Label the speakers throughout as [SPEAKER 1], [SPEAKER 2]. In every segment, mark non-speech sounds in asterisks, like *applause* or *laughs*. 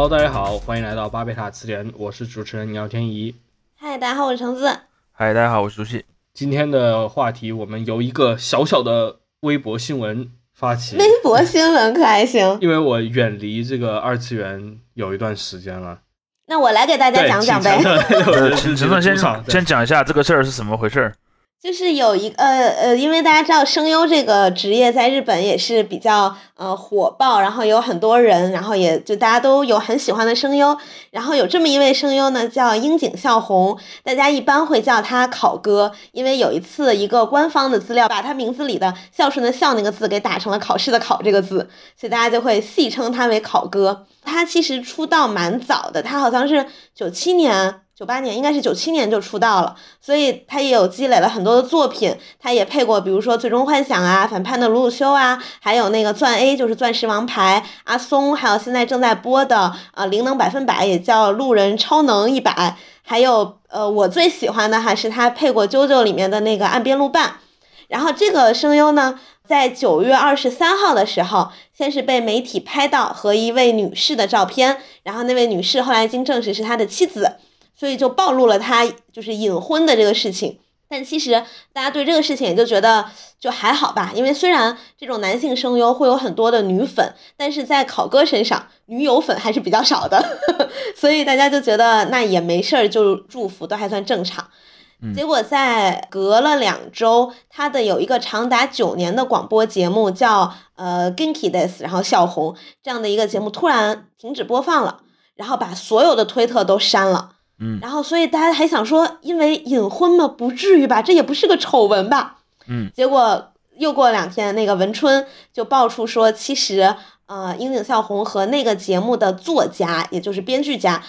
[SPEAKER 1] Hello，大家好，欢迎来到巴贝塔词典，我是主持人姚天怡。
[SPEAKER 2] 嗨，大家好，我是橙子。
[SPEAKER 3] 嗨，大家好，我是朱熹。
[SPEAKER 1] 今天的话题，我们由一个小小的微博新闻发起。
[SPEAKER 2] 微博新闻可还行？
[SPEAKER 1] 因为我远离这个二次元有一段时间了。
[SPEAKER 2] 那我来给大家讲讲呗。
[SPEAKER 3] 陈子先先讲一下这个事儿是怎么回事。
[SPEAKER 2] 就是有一呃呃，因为大家知道声优这个职业在日本也是比较呃火爆，然后有很多人，然后也就大家都有很喜欢的声优，然后有这么一位声优呢，叫樱井孝宏，大家一般会叫他考哥，因为有一次一个官方的资料把他名字里的孝顺的孝那个字给打成了考试的考这个字，所以大家就会戏称他为考哥。他其实出道蛮早的，他好像是九七年。九八年应该是九七年就出道了，所以他也有积累了很多的作品。他也配过，比如说《最终幻想》啊，反叛的鲁鲁修啊，还有那个钻 A 就是钻石王牌阿松，还有现在正在播的呃灵能百分百，也叫路人超能一百。还有呃我最喜欢的还是他配过《啾啾》里面的那个岸边路伴。然后这个声优呢，在九月二十三号的时候，先是被媒体拍到和一位女士的照片，然后那位女士后来经证实是他的妻子。所以就暴露了他就是隐婚的这个事情，但其实大家对这个事情也就觉得就还好吧，因为虽然这种男性声优会有很多的女粉，但是在考哥身上女友粉还是比较少的，*laughs* 所以大家就觉得那也没事儿，就祝福都还算正常。结果在隔了两周，他的有一个长达九年的广播节目叫呃 Ginki Days 然后笑红这样的一个节目突然停止播放了，然后把所有的推特都删了。
[SPEAKER 3] 嗯，
[SPEAKER 2] 然后所以大家还想说，因为隐婚嘛？不至于吧，这也不是个丑闻吧？
[SPEAKER 3] 嗯，
[SPEAKER 2] 结果又过两天，那个文春就爆出说，其实呃，樱井孝宏和那个节目的作家，也就是编剧家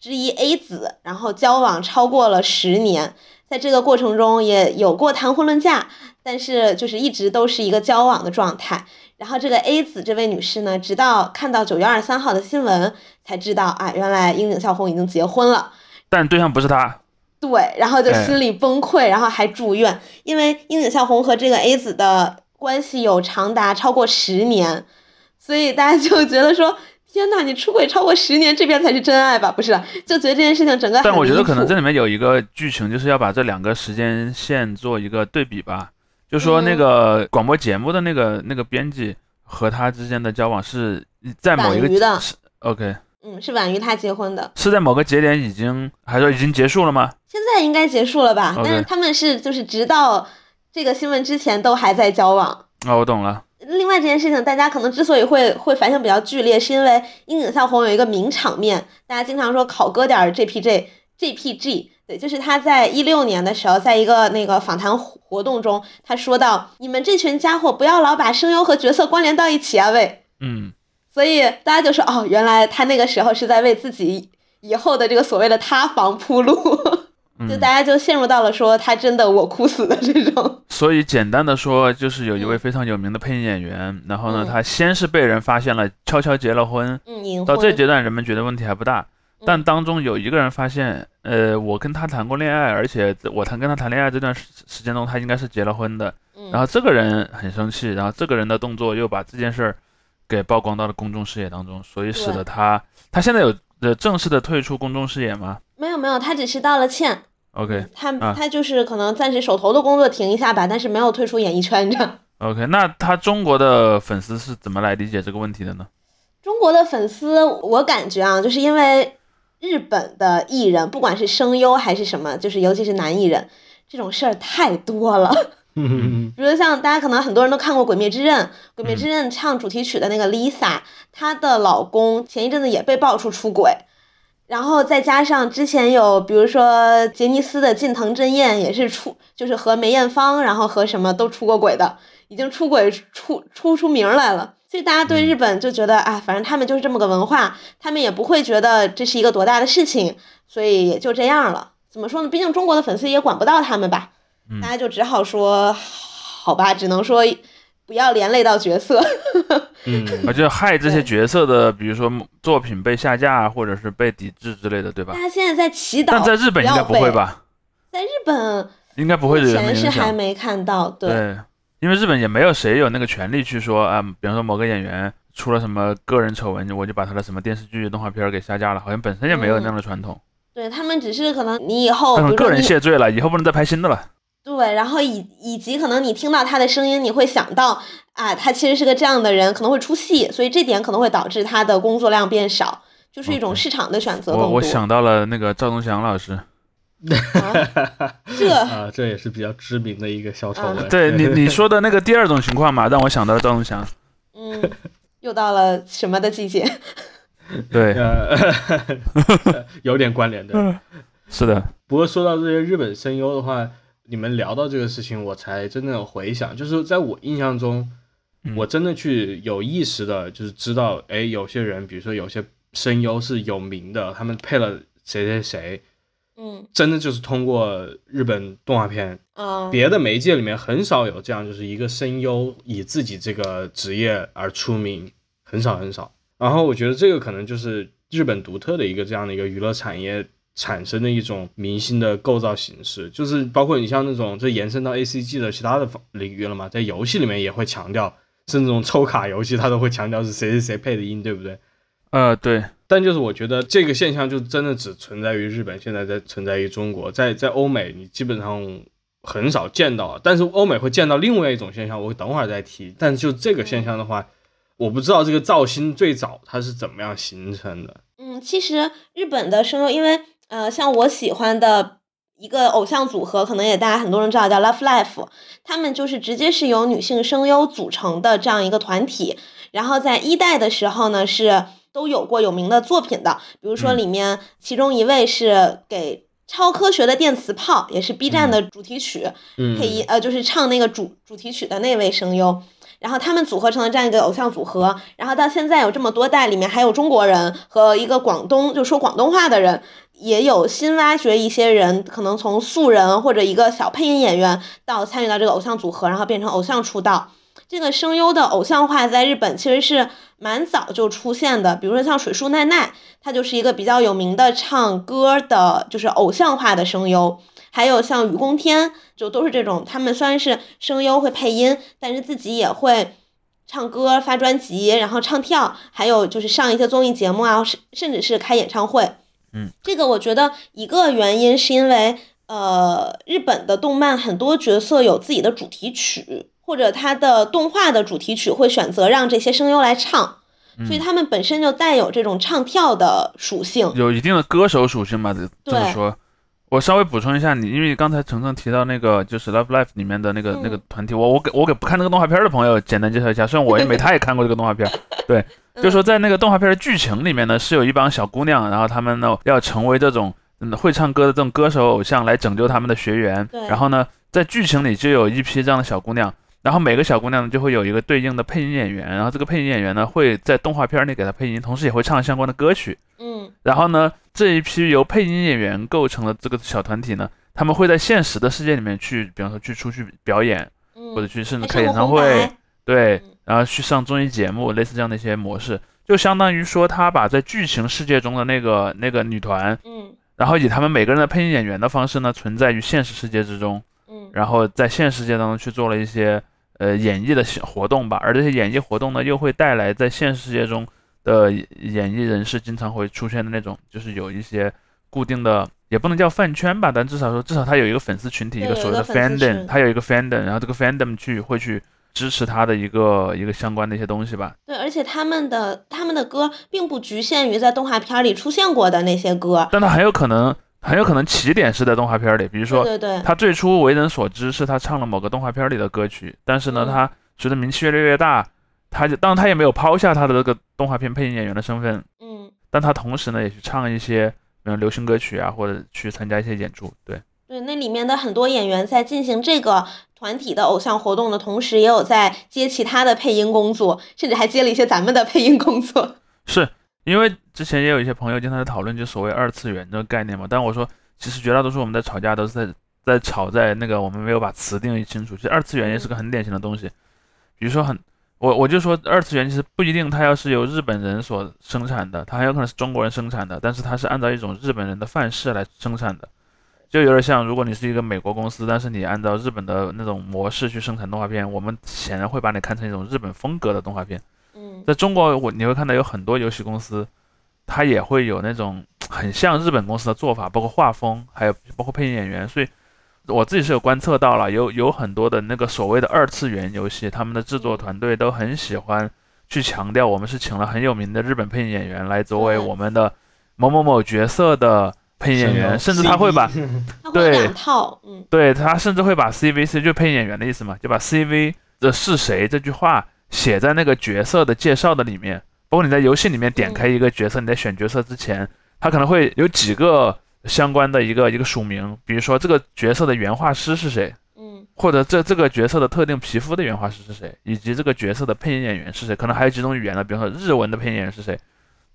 [SPEAKER 2] 之一 A 子，然后交往超过了十年，在这个过程中也有过谈婚论嫁，但是就是一直都是一个交往的状态。然后这个 A 子这位女士呢，直到看到九月二十三号的新闻，才知道啊，原来樱井孝宏已经结婚了。
[SPEAKER 3] 但对象不是他，
[SPEAKER 2] 对，然后就心里崩溃，然后还住院，因为樱井孝宏和这个 A 子的关系有长达超过十年，所以大家就觉得说，天呐，你出轨超过十年，这边才是真爱吧？不是，就觉得这件事情整个。
[SPEAKER 3] 但我觉得可能这里面有一个剧情，就是要把这两个时间线做一个对比吧，就说那个广播节目的那个那个编辑和他之间的交往是在某一个是 OK。
[SPEAKER 2] 嗯，是晚于他结婚的，
[SPEAKER 3] 是在某个节点已经，还是已经结束了吗？
[SPEAKER 2] 现在应该结束了吧？但是他们是就是直到这个新闻之前都还在交往。
[SPEAKER 3] 哦，我懂了。
[SPEAKER 2] 另外这件事情，大家可能之所以会会反响比较剧烈，是因为樱井孝宏有一个名场面，大家经常说考哥点 JPG JPG，对，就是他在一六年的时候，在一个那个访谈活动中，他说到：“你们这群家伙不要老把声优和角色关联到一起啊，喂。”
[SPEAKER 3] 嗯。
[SPEAKER 2] 所以大家就说哦，原来他那个时候是在为自己以后的这个所谓的塌房铺路，*laughs* 就大家就陷入到了说他真的我哭死的这种。
[SPEAKER 3] 所以简单的说，就是有一位非常有名的配音演员，然后呢，他先是被人发现了悄悄结了婚，到这阶段人们觉得问题还不大，但当中有一个人发现，呃，我跟他谈过恋爱，而且我谈跟他谈恋爱这段时时间中，他应该是结了婚的，然后这个人很生气，然后这个人的动作又把这件事儿。给曝光到了公众视野当中，所以使得他，他现在有呃正式的退出公众视野吗？
[SPEAKER 2] 没有没有，他只是道了歉。
[SPEAKER 3] OK，
[SPEAKER 2] 他他就是可能暂时手头的工作停一下吧，但是没有退出演艺圈这
[SPEAKER 3] OK，那他中国的粉丝是怎么来理解这个问题的呢？
[SPEAKER 2] 中国的粉丝，我感觉啊，就是因为日本的艺人，不管是声优还是什么，就是尤其是男艺人，这种事儿太多了。比如像大家可能很多人都看过《鬼灭之刃》，《鬼灭之刃》唱主题曲的那个 Lisa，她的老公前一阵子也被爆出出轨，然后再加上之前有比如说杰尼斯的近藤真彦也是出，就是和梅艳芳，然后和什么都出过轨的，已经出轨出出出名来了。所以大家对日本就觉得啊，反正他们就是这么个文化，他们也不会觉得这是一个多大的事情，所以也就这样了。怎么说呢？毕竟中国的粉丝也管不到他们吧。大家就只好说，好吧，只能说不要连累到角色。*laughs*
[SPEAKER 3] 嗯，而且害这些角色的，比如说作品被下架或者是被抵制之类的，对吧？
[SPEAKER 2] 大家现在在祈祷，
[SPEAKER 3] 但在日本应该不会吧？
[SPEAKER 2] 在日本
[SPEAKER 3] 应该不会。
[SPEAKER 2] 前是还没看到，对，
[SPEAKER 3] 因为日本也没有谁有那个权利去说啊，比方说某个演员出了什么个人丑闻，我就把他的什么电视剧、动画片给下架了，好像本身也没有那样的传统。
[SPEAKER 2] 对他们只是可能你以后
[SPEAKER 3] 个人谢罪了，以后不能再拍新的了。
[SPEAKER 2] 对，然后以以及可能你听到他的声音，你会想到啊，他其实是个这样的人，可能会出戏，所以这点可能会导致他的工作量变少，就是一种市场的选择。
[SPEAKER 3] 我我想到了那个赵忠祥老师。
[SPEAKER 2] 这 *laughs*
[SPEAKER 1] 啊，这也是比较知名的一个小丑闻。
[SPEAKER 3] 对 *laughs* 你你说的那个第二种情况嘛，让我想到了赵忠祥。
[SPEAKER 2] 嗯，又到了什么的季节？*laughs*
[SPEAKER 3] 对，
[SPEAKER 1] 有点关联的。
[SPEAKER 3] 是的。
[SPEAKER 1] 不过说到这些日本声优的话，你们聊到这个事情，我才真正回想，就是在我印象中，我真的去有意识的，就是知道，哎，有些人，比如说有些声优是有名的，他们配了谁谁谁。
[SPEAKER 2] 嗯，
[SPEAKER 1] 真的就是通过日本动画片，别的媒介里面很少有这样，就是一个声优以自己这个职业而出名，很少很少。然后我觉得这个可能就是日本独特的一个这样的一个娱乐产业产生的一种明星的构造形式，就是包括你像那种这延伸到 A C G 的其他的领域了嘛，在游戏里面也会强调，甚至这种抽卡游戏，它都会强调是谁谁谁配的音，对不对？
[SPEAKER 3] 呃，对。
[SPEAKER 1] 但就是我觉得这个现象就真的只存在于日本，现在在存在于中国，在在欧美你基本上很少见到。但是欧美会见到另外一种现象，我等会儿再提。但就这个现象的话，我不知道这个造星最早它是怎么样形成的。
[SPEAKER 2] 嗯，其实日本的声优，因为呃，像我喜欢的一个偶像组合，可能也大家很多人知道叫 Love Life，他们就是直接是由女性声优组成的这样一个团体。然后在一代的时候呢是。都有过有名的作品的，比如说里面其中一位是给《超科学的电磁炮》，也是 B 站的主题曲配音，呃，就是唱那个主主题曲的那位声优。然后他们组合成了这样一个偶像组合，然后到现在有这么多代，里面还有中国人和一个广东就说广东话的人，也有新挖掘一些人，可能从素人或者一个小配音演员到参与到这个偶像组合，然后变成偶像出道。这个声优的偶像化在日本其实是蛮早就出现的，比如说像水树奈奈，她就是一个比较有名的唱歌的，就是偶像化的声优。还有像雨宫天，就都是这种，他们虽然是声优会配音，但是自己也会唱歌、发专辑，然后唱跳，还有就是上一些综艺节目啊，甚甚至是开演唱会。
[SPEAKER 3] 嗯，
[SPEAKER 2] 这个我觉得一个原因是因为，呃，日本的动漫很多角色有自己的主题曲。或者他的动画的主题曲会选择让这些声优来唱，所以他们本身就带有这种唱跳的属性，
[SPEAKER 3] 有一定的歌手属性吧。这么说，我稍微补充一下，你因为刚才程程提到那个就是《Love Life》里面的那个那个团体，我我给我给不看那个动画片的朋友简单介绍一下，虽然我也没他也看过这个动画片，对，就说在那个动画片的剧情里面呢，是有一帮小姑娘，然后她们呢要成为这种嗯会唱歌的这种歌手偶像来拯救他们的学员，然后呢在剧情里就有一批这样的小姑娘。然后每个小姑娘呢就会有一个对应的配音演员，然后这个配音演员呢会在动画片里给她配音，同时也会唱相关的歌曲。
[SPEAKER 2] 嗯，
[SPEAKER 3] 然后呢这一批由配音演员构成的这个小团体呢，他们会在现实的世界里面去，比方说去出去表演，或者去甚至开演唱会，对，然后去上综艺节目，类似这样的一些模式，就相当于说他把在剧情世界中的那个那个女团，
[SPEAKER 2] 嗯，
[SPEAKER 3] 然后以他们每个人的配音演员的方式呢存在于现实世界之中，
[SPEAKER 2] 嗯，
[SPEAKER 3] 然后在现实世界当中去做了一些。呃，演绎的活动吧，而这些演绎活动呢，又会带来在现实世界中的演艺人士经常会出现的那种，就是有一些固定的，也不能叫饭圈吧，但至少说，至少他有一个粉丝群体，一个所谓的 fandom，他有一个 fandom，然后这个 fandom 去会去支持他的一个一个相关的一些东西吧。
[SPEAKER 2] 对，而且他们的他们的歌并不局限于在动画片里出现过的那些歌，
[SPEAKER 3] 但他很有可能。很有可能起点是在动画片里，比如说，他最初为人所知是他唱了某个动画片里的歌曲，但是呢，他随着名气越来越大，他就当然他也没有抛下他的这个动画片配音演员的身份，
[SPEAKER 2] 嗯，
[SPEAKER 3] 但他同时呢也去唱一些嗯流行歌曲啊，或者去参加一些演出，对，
[SPEAKER 2] 对，那里面的很多演员在进行这个团体的偶像活动的同时，也有在接其他的配音工作，甚至还接了一些咱们的配音工作，*laughs*
[SPEAKER 3] 是。因为之前也有一些朋友经常在讨论，就所谓二次元这个概念嘛。但我说，其实绝大多数我们在吵架都是在在吵在那个我们没有把词定义清楚。其实二次元也是个很典型的东西。比如说很，我我就说二次元其实不一定它要是由日本人所生产的，它很有可能是中国人生产的，但是它是按照一种日本人的范式来生产的，就有点像如果你是一个美国公司，但是你按照日本的那种模式去生产动画片，我们显然会把你看成一种日本风格的动画片。
[SPEAKER 2] 嗯。
[SPEAKER 3] 在中国，我你会看到有很多游戏公司，它也会有那种很像日本公司的做法，包括画风，还有包括配音演员。所以我自己是有观测到了，有有很多的那个所谓的二次元游戏，他们的制作团队都很喜欢去强调，我们是请了很有名的日本配音演员来作为我们的某某某角色的配音演员，甚至他会把 *laughs* 对。
[SPEAKER 2] 两套，嗯，
[SPEAKER 3] 对他甚至会把 CVC 就配音演员的意思嘛，就把 CV 的是谁这句话。写在那个角色的介绍的里面，包括你在游戏里面点开一个角色，你在选角色之前，他可能会有几个相关的一个一个署名，比如说这个角色的原画师是谁，
[SPEAKER 2] 嗯，
[SPEAKER 3] 或者这这个角色的特定皮肤的原画师是谁，以及这个角色的配音演员是谁，可能还有几种语言的，比如说日文的配音演员是谁，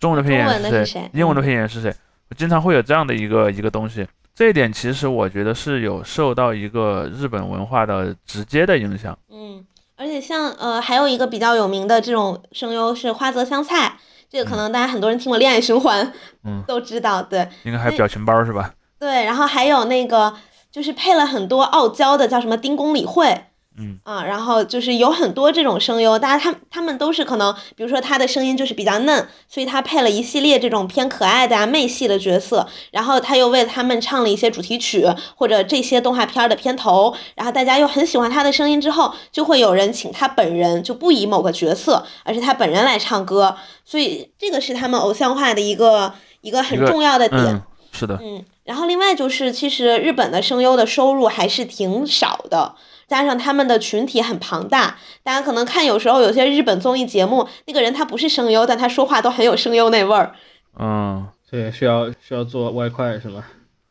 [SPEAKER 3] 中文的配音演员是谁，英文的配音演员是谁，经常会有这样的一个一个东西，这一点其实我觉得是有受到一个日本文化的直接的影响，
[SPEAKER 2] 嗯。而且像呃，还有一个比较有名的这种声优是花泽香菜，这个可能大家很多人听过《恋爱循环》，
[SPEAKER 3] 嗯，*laughs*
[SPEAKER 2] 都知道，对，
[SPEAKER 3] 应该还有表情包是吧？
[SPEAKER 2] 对，然后还有那个就是配了很多傲娇的，叫什么丁公理会。
[SPEAKER 3] 嗯
[SPEAKER 2] 啊，然后就是有很多这种声优，大家他他们都是可能，比如说他的声音就是比较嫩，所以他配了一系列这种偏可爱的啊妹系的角色，然后他又为他们唱了一些主题曲或者这些动画片的片头，然后大家又很喜欢他的声音，之后就会有人请他本人就不以某个角色，而是他本人来唱歌，所以这个是他们偶像化的一个一个很重要的点。
[SPEAKER 3] 是的，
[SPEAKER 2] 嗯，然后另外就是其实日本的声优的收入还是挺少的。加上他们的群体很庞大，大家可能看有时候有些日本综艺节目，那个人他不是声优，但他说话都很有声优那味儿。
[SPEAKER 3] 嗯，
[SPEAKER 1] 对，需要需要做外快是吧？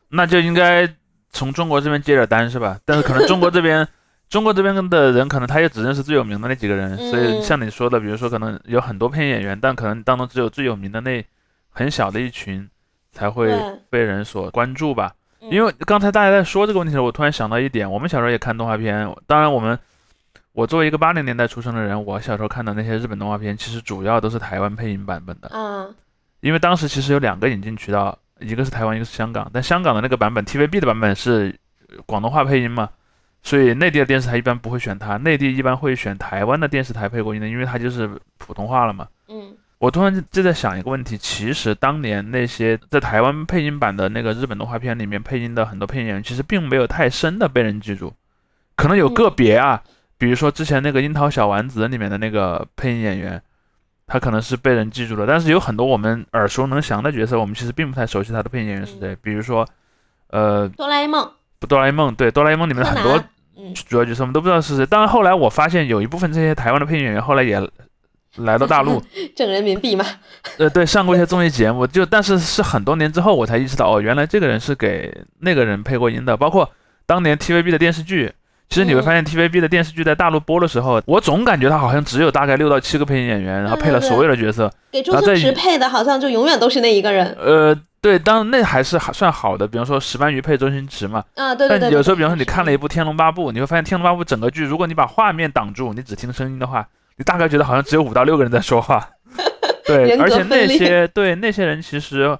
[SPEAKER 3] 那就应该从中国这边接点单是吧？但是可能中国这边，*laughs* 中国这边的人可能他也只认识最有名的那几个人，所以像你说的，比如说可能有很多配音演员，但可能当中只有最有名的那很小的一群才会被人所关注吧。因为刚才大家在说这个问题的时候，我突然想到一点，我们小时候也看动画片。当然，我们我作为一个八零年代出生的人，我小时候看的那些日本动画片，其实主要都是台湾配音版本的。
[SPEAKER 2] 嗯。
[SPEAKER 3] 因为当时其实有两个引进渠道，一个是台湾，一个是香港。但香港的那个版本，TVB 的版本是广东话配音嘛，所以内地的电视台一般不会选它，内地一般会选台湾的电视台配过音的，因为它就是普通话了嘛。
[SPEAKER 2] 嗯。
[SPEAKER 3] 我突然就在想一个问题，其实当年那些在台湾配音版的那个日本动画片里面配音的很多配音演员，其实并没有太深的被人记住，可能有个别啊，比如说之前那个《樱桃小丸子》里面的那个配音演员，他可能是被人记住了，但是有很多我们耳熟能详的角色，我们其实并不太熟悉他的配音演员是谁，比如说，呃，
[SPEAKER 2] 哆啦 A 梦，
[SPEAKER 3] 不，哆啦 A 梦，对，哆啦 A 梦里面的很多主要角色我们都不知道是谁，当然后来我发现有一部分这些台湾的配音演员后来也。来到大陆 *laughs*
[SPEAKER 2] 挣人民币嘛？*laughs*
[SPEAKER 3] 呃，对，上过一些综艺节目，就但是是很多年之后我才意识到，哦，原来这个人是给那个人配过音的。包括当年 TVB 的电视剧，其实你会发现 TVB 的电视剧在大陆播的时候，我总感觉他好像只有大概六到七个配音演员，然后配了所有的角色。
[SPEAKER 2] 给周星驰配的好像就永远都是那一个人。
[SPEAKER 3] 呃，对，当然那还是还算好的，比方说石斑鱼配周星驰嘛。
[SPEAKER 2] 啊，对对对。
[SPEAKER 3] 但有时候，比方说你看了一部《天龙八部》，你会发现《天龙八部》整个剧，如果你把画面挡住，你只听声音的话。你大概觉得好像只有五到六个人在说话，*laughs* 对，而且那些对那些人其实，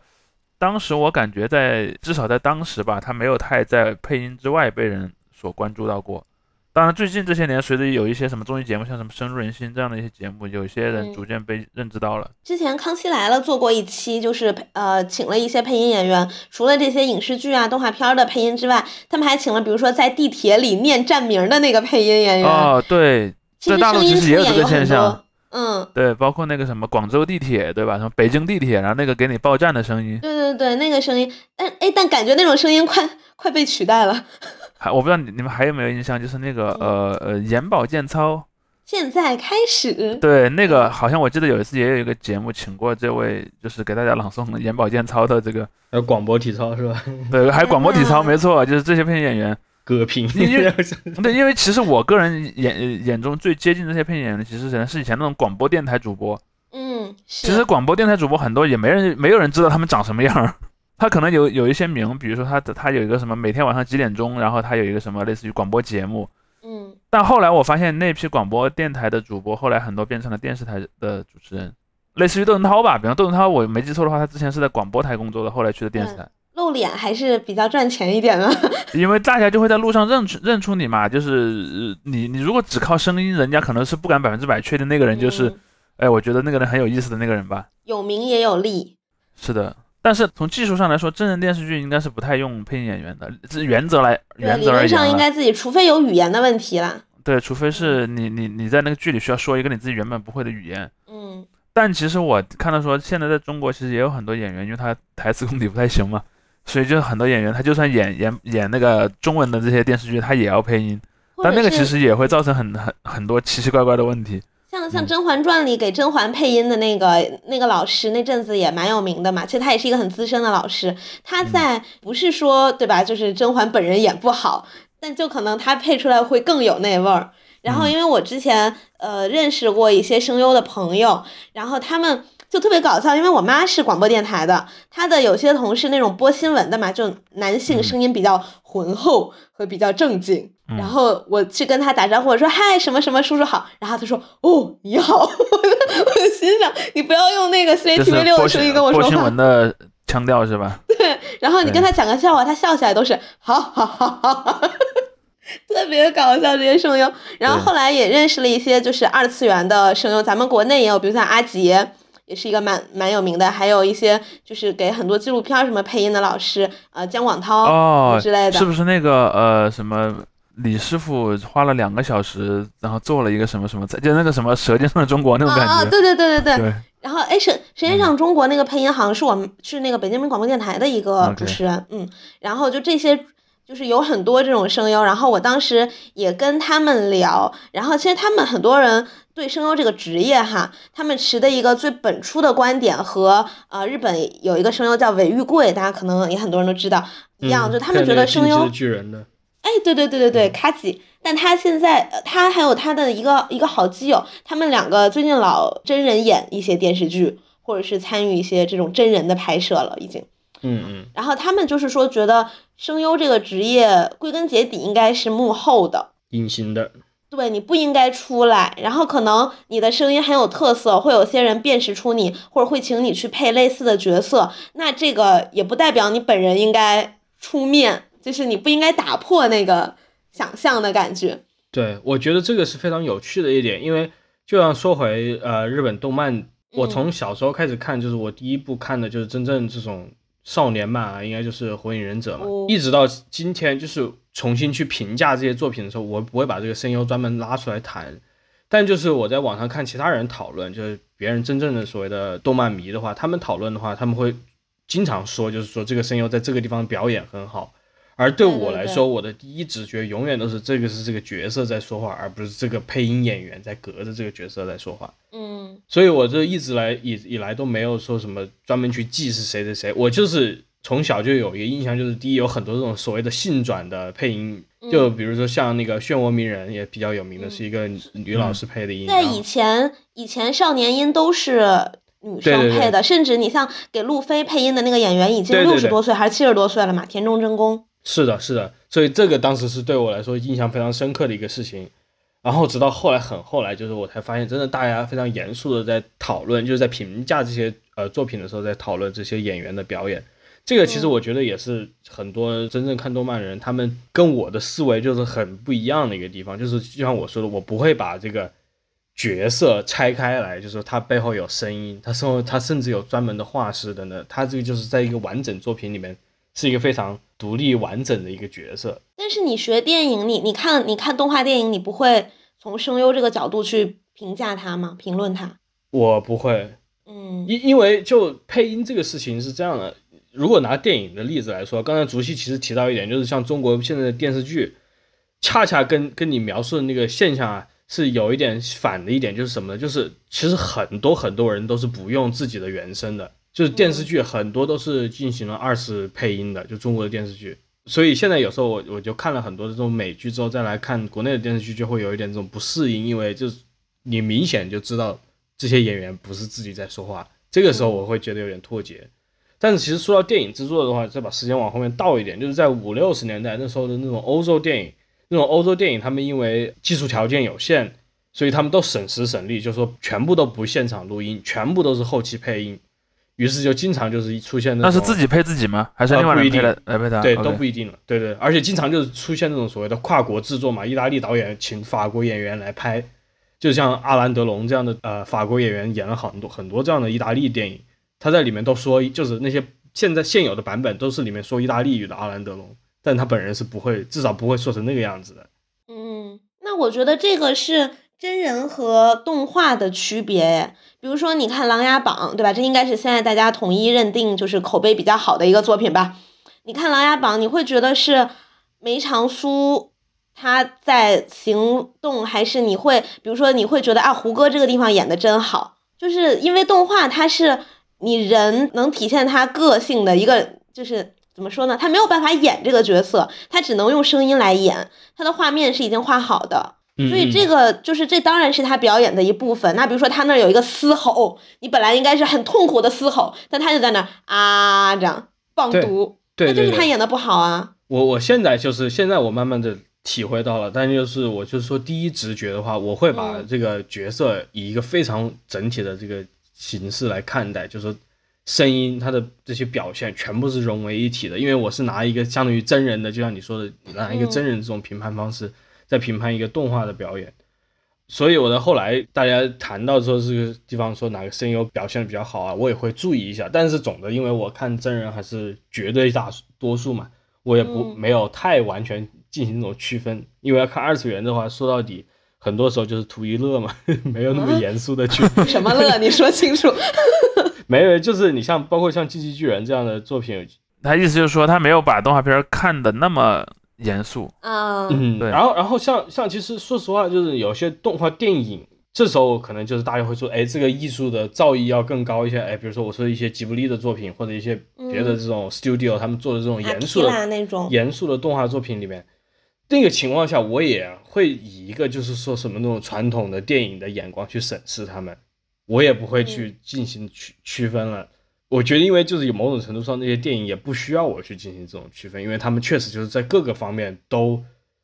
[SPEAKER 3] 当时我感觉在至少在当时吧，他没有太在配音之外被人所关注到过。当然，最近这些年，随着有一些什么综艺节目，像什么深入人心这样的一些节目，有些人逐渐被认知到了。
[SPEAKER 2] 之前《康熙来了》做过一期，就是呃，请了一些配音演员，除了这些影视剧啊、动画片的配音之外，他们还请了，比如说在地铁里念站名的那个配音演员。
[SPEAKER 3] 哦，对。在大陆其实也有这个现象，
[SPEAKER 2] 嗯，
[SPEAKER 3] 对，包括那个什么广州地铁，对吧？什么北京地铁，然后那个给你报站的声音，
[SPEAKER 2] 对对对，那个声音，但哎，但感觉那种声音快快被取代了。*laughs*
[SPEAKER 3] 还我不知道你你们还有没有印象，就是那个呃呃眼保健操，
[SPEAKER 2] 现在开始。
[SPEAKER 3] 对，那个好像我记得有一次也有一个节目请过这位，就是给大家朗诵眼保健操的这个，
[SPEAKER 1] 还有广播体操是吧？*laughs*
[SPEAKER 3] 对，还有广播体操，*laughs* 没错，就是这些配音演员。
[SPEAKER 1] 歌评，
[SPEAKER 3] 因为 *laughs* 对，因为其实我个人眼眼中最接近这些配音演员，其实可能是以前那种广播电台主播。
[SPEAKER 2] 嗯，
[SPEAKER 3] 其实广播电台主播很多也没人没有人知道他们长什么样，他可能有有一些名，比如说他他有一个什么每天晚上几点钟，然后他有一个什么类似于广播节目。
[SPEAKER 2] 嗯，
[SPEAKER 3] 但后来我发现那批广播电台的主播后来很多变成了电视台的主持人，类似于窦文涛吧，比方窦文涛，我没记错的话，他之前是在广播台工作的，后来去的电视台。
[SPEAKER 2] 露脸还是比较赚钱一点的，*laughs*
[SPEAKER 3] 因为大家就会在路上认出认出你嘛，就是你你如果只靠声音，人家可能是不敢百分之百确定那个人就是哎，我觉得那个人很有意思的那个人吧。
[SPEAKER 2] 有名也有利。
[SPEAKER 3] 是的，但是从技术上来说，真人电视剧应该是不太用配音演员的。这原则来，原则
[SPEAKER 2] 理论上应该自己，除非有语言的问题啦。
[SPEAKER 3] 对，除非是你你你在那个剧里需要说一个你自己原本不会的语言。
[SPEAKER 2] 嗯。
[SPEAKER 3] 但其实我看到说，现在在中国其实也有很多演员，因为他台词功底不太行嘛，所以就是很多演员他就算演演演那个中文的这些电视剧，他也要配音。但那个其实也会造成很很很多奇奇怪怪的问题。
[SPEAKER 2] 像像《甄嬛传》里给甄嬛配音的那个那个老师，那阵子也蛮有名的嘛。其实他也是一个很资深的老师，他在不是说对吧？就是甄嬛本人演不好，但就可能他配出来会更有那味儿。然后因为我之前呃认识过一些声优的朋友，然后他们就特别搞笑，因为我妈是广播电台的，她的有些同事那种播新闻的嘛，就男性声音比较浑厚和比较正经。然后我去跟他打招呼，我说嗨，什么什么叔叔好。然后他说哦，你好。*laughs* 我心想，你不要用那个 CCTV 六的声音跟我说话。
[SPEAKER 3] 播新闻的腔调是吧？*laughs*
[SPEAKER 2] 对。然后你跟他讲个笑话，他笑起来都是好好好好，*laughs* 特别搞笑这些声优。然后后来也认识了一些就是二次元的声优，咱们国内也有，比如像阿杰，也是一个蛮蛮有名的，还有一些就是给很多纪录片什么配音的老师，呃，姜广涛之类的。
[SPEAKER 3] 是不是那个呃什么？李师傅花了两个小时，然后做了一个什么什么菜，就那个什么《舌尖上的中国》那种感觉。
[SPEAKER 2] 啊，对对对
[SPEAKER 3] 对
[SPEAKER 2] 对。然后，哎，《舌舌尖上中国》那个配音好像是我们是那个北京人民广播电台的一个主持人，嗯。然后就这些，就是有很多这种声优。然后我当时也跟他们聊，然后其实他们很多人对声优这个职业哈，他们持的一个最本初的观点和呃日本有一个声优叫尾玉贵，大家可能也很多人都知道一样，就他们觉得声优。
[SPEAKER 1] 巨人的。
[SPEAKER 2] 哎，对对对对对，卡吉，但他现在他还有他的一个一个好基友，他们两个最近老真人演一些电视剧，或者是参与一些这种真人的拍摄了，已经。
[SPEAKER 1] 嗯嗯。
[SPEAKER 2] 然后他们就是说，觉得声优这个职业归根结底应该是幕后的，
[SPEAKER 1] 隐形的。
[SPEAKER 2] 对，你不应该出来。然后可能你的声音很有特色，会有些人辨识出你，或者会请你去配类似的角色。那这个也不代表你本人应该出面。就是你不应该打破那个想象的感觉。
[SPEAKER 1] 对，我觉得这个是非常有趣的一点，因为就像说回呃日本动漫，我从小时候开始看，就是我第一部看的就是真正这种少年漫啊，应该就是《火影忍者》嘛，一直到今天，就是重新去评价这些作品的时候，我不会把这个声优专门拉出来谈，但就是我在网上看其他人讨论，就是别人真正的所谓的动漫迷的话，他们讨论的话，他们会经常说，就是说这个声优在这个地方表演很好。而对我来说，我的第一直觉永远都是这个是这个角色在说话，而不是这个配音演员在隔着这个角色在说话。
[SPEAKER 2] 嗯，
[SPEAKER 1] 所以我这一直来以以来都没有说什么专门去记是谁谁谁，我就是从小就有一个印象，就是第一有很多这种所谓的性转的配音，就比如说像那个漩涡鸣人也比较有名的是一个女老师配的音。
[SPEAKER 2] 在以前，以前少年音都是女生配的，甚至你像给路飞配音的那个演员已经六十多岁还是七十多岁了嘛，田中真弓。
[SPEAKER 1] 是的，是的，所以这个当时是对我来说印象非常深刻的一个事情。然后直到后来很后来，就是我才发现，真的大家非常严肃的在讨论，就是在评价这些呃作品的时候，在讨论这些演员的表演。这个其实我觉得也是很多真正看动漫的人，他们跟我的思维就是很不一样的一个地方。就是就像我说的，我不会把这个角色拆开来，就是他背后有声音，他甚后他甚至有专门的画师等等，他这个就是在一个完整作品里面。是一个非常独立完整的一个角色，
[SPEAKER 2] 但是你学电影，你你看你看动画电影，你不会从声优这个角度去评价他吗？评论他？
[SPEAKER 1] 我不会，
[SPEAKER 2] 嗯，
[SPEAKER 1] 因因为就配音这个事情是这样的，如果拿电影的例子来说，刚才竹溪其实提到一点，就是像中国现在的电视剧，恰恰跟跟你描述的那个现象啊，是有一点反的一点，就是什么呢？就是其实很多很多人都是不用自己的原声的。就是电视剧很多都是进行了二次配音的，就中国的电视剧。所以现在有时候我我就看了很多这种美剧之后再来看国内的电视剧，就会有一点这种不适应，因为就是你明显就知道这些演员不是自己在说话，这个时候我会觉得有点脱节。但是其实说到电影制作的话，再把时间往后面倒一点，就是在五六十年代那时候的那种欧洲电影，那种欧洲电影他们因为技术条件有限，所以他们都省时省力，就说全部都不现场录音，全部都是后期配音。于是就经常就是出现
[SPEAKER 3] 那是自己配自己吗？还是另外人配来配他？
[SPEAKER 1] 对，都不一定了。对对，而且经常就是出现那种所谓的跨国制作嘛，意大利导演请法国演员来拍，就像阿兰德龙这样的呃法国演员演了很多很多这样的意大利电影，他在里面都说，就是那些现在现有的版本都是里面说意大利语的阿兰德龙，但他本人是不会，至少不会说成那个样子的。
[SPEAKER 2] 嗯，那我觉得这个是真人和动画的区别。比如说，你看《琅琊榜》，对吧？这应该是现在大家统一认定就是口碑比较好的一个作品吧？你看《琅琊榜》，你会觉得是梅长苏他在行动，还是你会，比如说你会觉得啊，胡歌这个地方演的真好？就是因为动画它是你人能体现他个性的一个，就是怎么说呢？他没有办法演这个角色，他只能用声音来演，他的画面是已经画好的。所以这个就是这当然是他表演的一部分。那比如说他那儿有一个嘶吼，你本来应该是很痛苦的嘶吼，但他就在那啊这样放毒，
[SPEAKER 1] 那
[SPEAKER 2] 就是他演的不好啊。
[SPEAKER 1] 我我现在就是现在我慢慢的体会到了，但就是我就是说第一直觉的话，我会把这个角色以一个非常整体的这个形式来看待，就是声音他的这些表现全部是融为一体的。因为我是拿一个相当于真人的，就像你说的，拿一个真人这种评判方式。在评判一个动画的表演，所以我在后来大家谈到说这个地方说哪个声优表现的比较好啊，我也会注意一下。但是总的，因为我看真人还是绝对大多数嘛，我也不没有太完全进行那种区分。因为要看二次元的话，说到底，很多时候就是图一乐嘛，*laughs* 没有那么严肃的去。*laughs*
[SPEAKER 2] 什么乐？你说清楚。*laughs*
[SPEAKER 1] 没有，就是你像包括像《进击巨人》这样的作品，
[SPEAKER 3] 他意思就是说他没有把动画片看的那么。严肃。
[SPEAKER 2] 啊，
[SPEAKER 1] 嗯，对，然后然后像像其实说实话，就是有些动画电影，这时候可能就是大家会说，哎，这个艺术的造诣要更高一些，哎，比如说我说一些吉卜力的作品，或者一些别的这种 studio 他们做的这种严肃的
[SPEAKER 2] 那种。
[SPEAKER 1] 严肃的动画作品里面，那个情况下，我也会以一个就是说什么那种传统的电影的眼光去审视他们，我也不会去进行区区分了。我觉得，因为就是有某种程度上，那些电影也不需要我去进行这种区分，因为他们确实就是在各个方面都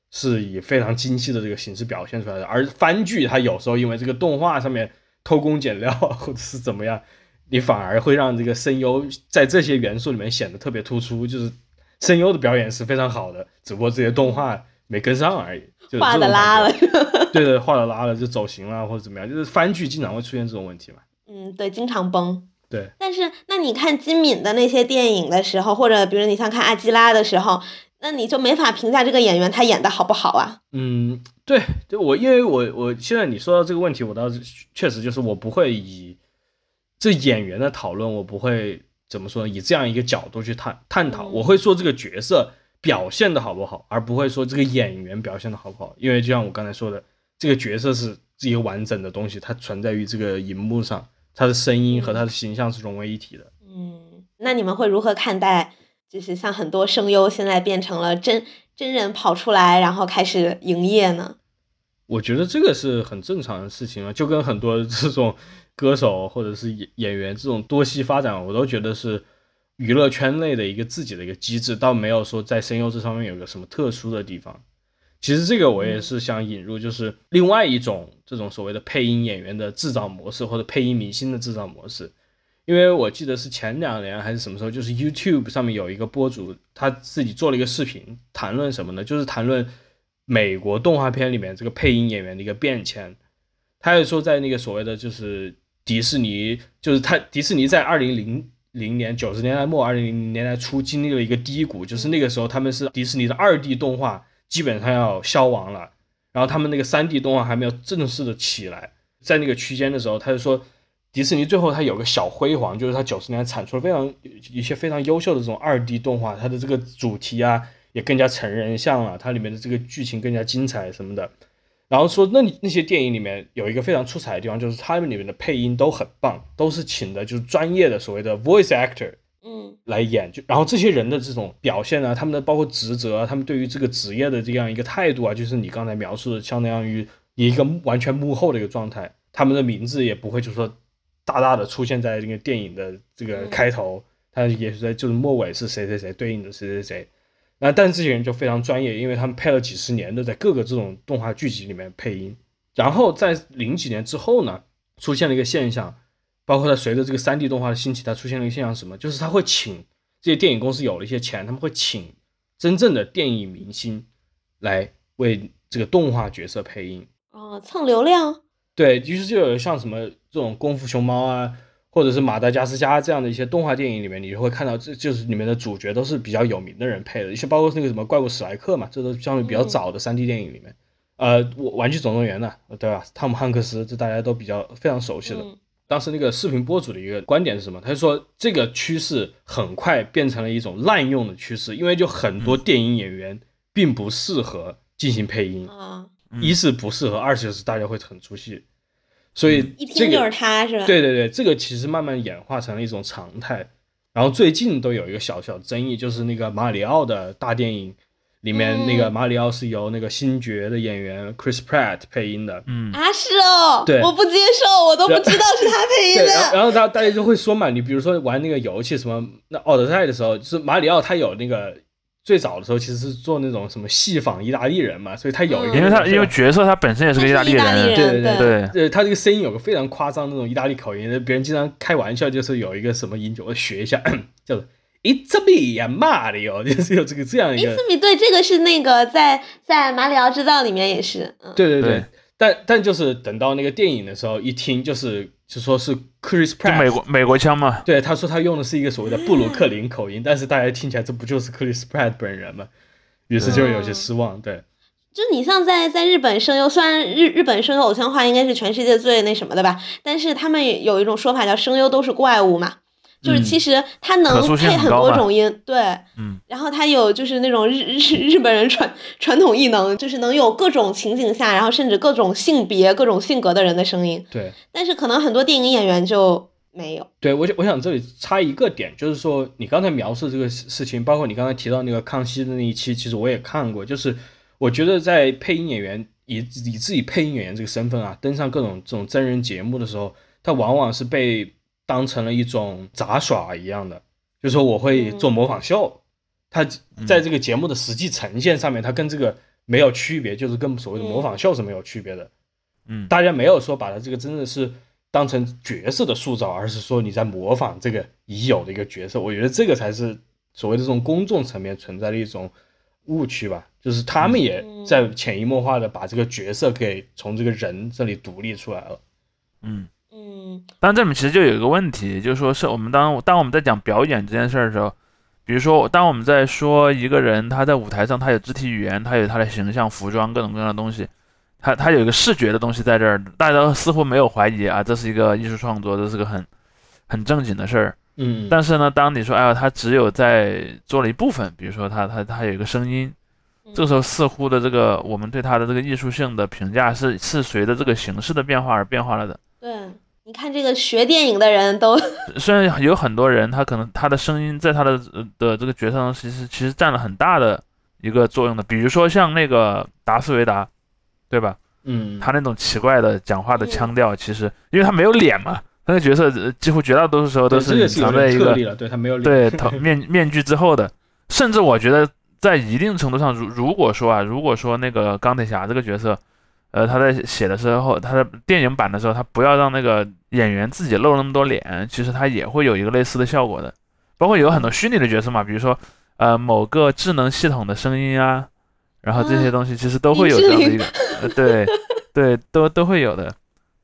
[SPEAKER 1] 是以非常精细的这个形式表现出来的。而番剧它有时候因为这个动画上面偷工减料或者是怎么样，你反而会让这个声优在这些元素里面显得特别突出。就是声优的表演是非常好的，只不过这些动画没跟上而已。*laughs*
[SPEAKER 2] 画的拉了，
[SPEAKER 1] 对对，画的拉了就走形了或者怎么样，就是番剧经常会出现这种问题嘛。
[SPEAKER 2] 嗯，对，经常崩。
[SPEAKER 1] 对，
[SPEAKER 2] 但是那你看金敏的那些电影的时候，或者比如你像看阿基拉的时候，那你就没法评价这个演员他演的好不好啊？
[SPEAKER 1] 嗯，对，就我因为我我现在你说到这个问题，我倒是确实就是我不会以这演员的讨论，我不会怎么说以这样一个角度去探探讨，我会说这个角色表现的好不好，而不会说这个演员表现的好不好，因为就像我刚才说的，这个角色是一个完整的东西，它存在于这个荧幕上。他的声音和他的形象是融为一体的。
[SPEAKER 2] 嗯，那你们会如何看待？就是像很多声优现在变成了真真人跑出来，然后开始营业呢？
[SPEAKER 1] 我觉得这个是很正常的事情啊，就跟很多这种歌手或者是演演员这种多系发展，我都觉得是娱乐圈内的一个自己的一个机制，倒没有说在声优这上面有个什么特殊的地方。其实这个我也是想引入，就是另外一种这种所谓的配音演员的制造模式，或者配音明星的制造模式。因为我记得是前两年还是什么时候，就是 YouTube 上面有一个博主，他自己做了一个视频，谈论什么呢？就是谈论美国动画片里面这个配音演员的一个变迁。他也说，在那个所谓的就是迪士尼，就是他迪士尼在二零零零年九十年代末、二零零年代初经历了一个低谷，就是那个时候他们是迪士尼的二 D 动画。基本上要消亡了，然后他们那个三 D 动画还没有正式的起来，在那个区间的时候，他就说迪士尼最后它有个小辉煌，就是它九十年代产出了非常一些非常优秀的这种二 D 动画，它的这个主题啊也更加成人向了，它里面的这个剧情更加精彩什么的。然后说那那些电影里面有一个非常出彩的地方，就是他们里面的配音都很棒，都是请的就是专业的所谓的 voice actor。
[SPEAKER 2] 嗯，
[SPEAKER 1] 来演就，然后这些人的这种表现啊，他们的包括职责啊，他们对于这个职业的这样一个态度啊，就是你刚才描述的，相当于一个完全幕后的一个状态。他们的名字也不会就是说大大的出现在这个电影的这个开头，他也是在就是末尾是谁谁谁对应的谁谁谁。那但是这些人就非常专业，因为他们配了几十年的在各个这种动画剧集里面配音。然后在零几年之后呢，出现了一个现象。包括它随着这个三 D 动画的兴起，它出现了一个现象，什么？就是他会请这些电影公司有了一些钱，他们会请真正的电影明星来为这个动画角色配音。
[SPEAKER 2] 哦，蹭流量？
[SPEAKER 1] 对，于是就有像什么这种功夫熊猫啊，或者是马达加斯加这样的一些动画电影里面，你就会看到这就是里面的主角都是比较有名的人配的，一些包括那个什么怪物史莱克嘛，这都相对比较早的三 D 电影里面。呃，我玩具总动员呢，对吧？汤姆汉克斯，这大家都比较非常熟悉的。当时那个视频博主的一个观点是什么？他就说这个趋势很快变成了一种滥用的趋势，因为就很多电影演员并不适合进行配音啊，一是不适合，二就是大家会很出戏，所以
[SPEAKER 2] 一听就是他是吧？
[SPEAKER 1] 对对对，这个其实慢慢演化成了一种常态。然后最近都有一个小小争议，就是那个马里奥的大电影。里面那个马里奥是由那个星爵的演员 Chris Pratt 配音的，
[SPEAKER 3] 嗯。
[SPEAKER 2] 啊是哦，
[SPEAKER 1] 对，
[SPEAKER 2] 我不接受，我都不知道是他配音的。
[SPEAKER 1] 然后大大家就会说嘛，你比如说玩那个游戏什么那奥德赛的时候，就是马里奥他有那个最早的时候其实是做那种什么戏仿意大利人嘛，所以他有一个，
[SPEAKER 3] 因为他因为角色他本身也是个
[SPEAKER 2] 意大
[SPEAKER 3] 利
[SPEAKER 2] 人，
[SPEAKER 1] 对
[SPEAKER 3] 对
[SPEAKER 1] 对对，他这个声音有个非常夸张那种意大利口音，别人经常开玩笑就是有一个什么音，就我学一下，叫做。It's me 呀，马里奥就是有这个这样一个。
[SPEAKER 2] It's me，对，这个是那个在在马里奥制造里面也是。
[SPEAKER 1] 对对对，但但就是等到那个电影的时候，一听就是就说是 Chris Pratt，
[SPEAKER 3] 美国美国腔嘛。
[SPEAKER 1] 对，他说他用的是一个所谓的布鲁克林口音，但是大家听起来这不就是 Chris Pratt 本人吗？于是就有些失望。对，
[SPEAKER 2] 就你像在在日本声优，虽然日日本声优偶像化应该是全世界最那什么的吧，但是他们有一种说法叫声优都是怪物嘛。就是其实他能配很多种音，对，
[SPEAKER 3] 嗯，
[SPEAKER 2] 然后他有就是那种日日日本人传传统异能，就是能有各种情景下，然后甚至各种性别、各种性格的人的声音，
[SPEAKER 1] 对。
[SPEAKER 2] 但是可能很多电影演员就没有。
[SPEAKER 1] 对我我想这里插一个点，就是说你刚才描述这个事情，包括你刚才提到那个康熙的那一期，其实我也看过，就是我觉得在配音演员以以自己配音演员这个身份啊，登上各种这种真人节目的时候，他往往是被。当成了一种杂耍一样的，就是说我会做模仿秀，他在这个节目的实际呈现上面，他跟这个没有区别，就是跟所谓的模仿秀是没有区别的。
[SPEAKER 3] 嗯，
[SPEAKER 1] 大家没有说把他这个真的是当成角色的塑造，而是说你在模仿这个已有的一个角色。我觉得这个才是所谓的这种公众层面存在的一种误区吧，就是他们也在潜移默化的把这个角色给从这个人这里独立出来了。
[SPEAKER 3] 嗯。
[SPEAKER 2] 嗯，
[SPEAKER 3] 但这里面其实就有一个问题，就是说是我们当当我们在讲表演这件事儿的时候，比如说当我们在说一个人他在舞台上他有肢体语言，他有他的形象、服装各种各样的东西，他他有一个视觉的东西在这儿，大家似乎没有怀疑啊，这是一个艺术创作，这是个很很正经的事儿。
[SPEAKER 1] 嗯，
[SPEAKER 3] 但是呢，当你说哎呀，他只有在做了一部分，比如说他他他有一个声音，这个时候似乎的这个我们对他的这个艺术性的评价是是随着这个形式的变化而变化了的。
[SPEAKER 2] 对。你看这个学电影的人都，*laughs*
[SPEAKER 3] 虽然有很多人，他可能他的声音在他的的这个角色上，其实其实占了很大的一个作用的。比如说像那个达斯维达，对吧？
[SPEAKER 1] 嗯，
[SPEAKER 3] 他那种奇怪的讲话的腔调，其实因为他没有脸嘛，那个角色几乎绝大多数时候都是隐藏在一个
[SPEAKER 1] 对他没有
[SPEAKER 3] 对 *laughs* 头面面具之后的。甚至我觉得在一定程度上，如如果说啊，如果说那个钢铁侠这个角色。呃，他在写的时候，他的电影版的时候，他不要让那个演员自己露那么多脸，其实他也会有一个类似的效果的。包括有很多虚拟的角色嘛，比如说呃某个智能系统的声音啊，然后这些东西其实都会有这样的一个，呃，对对，都都会有的。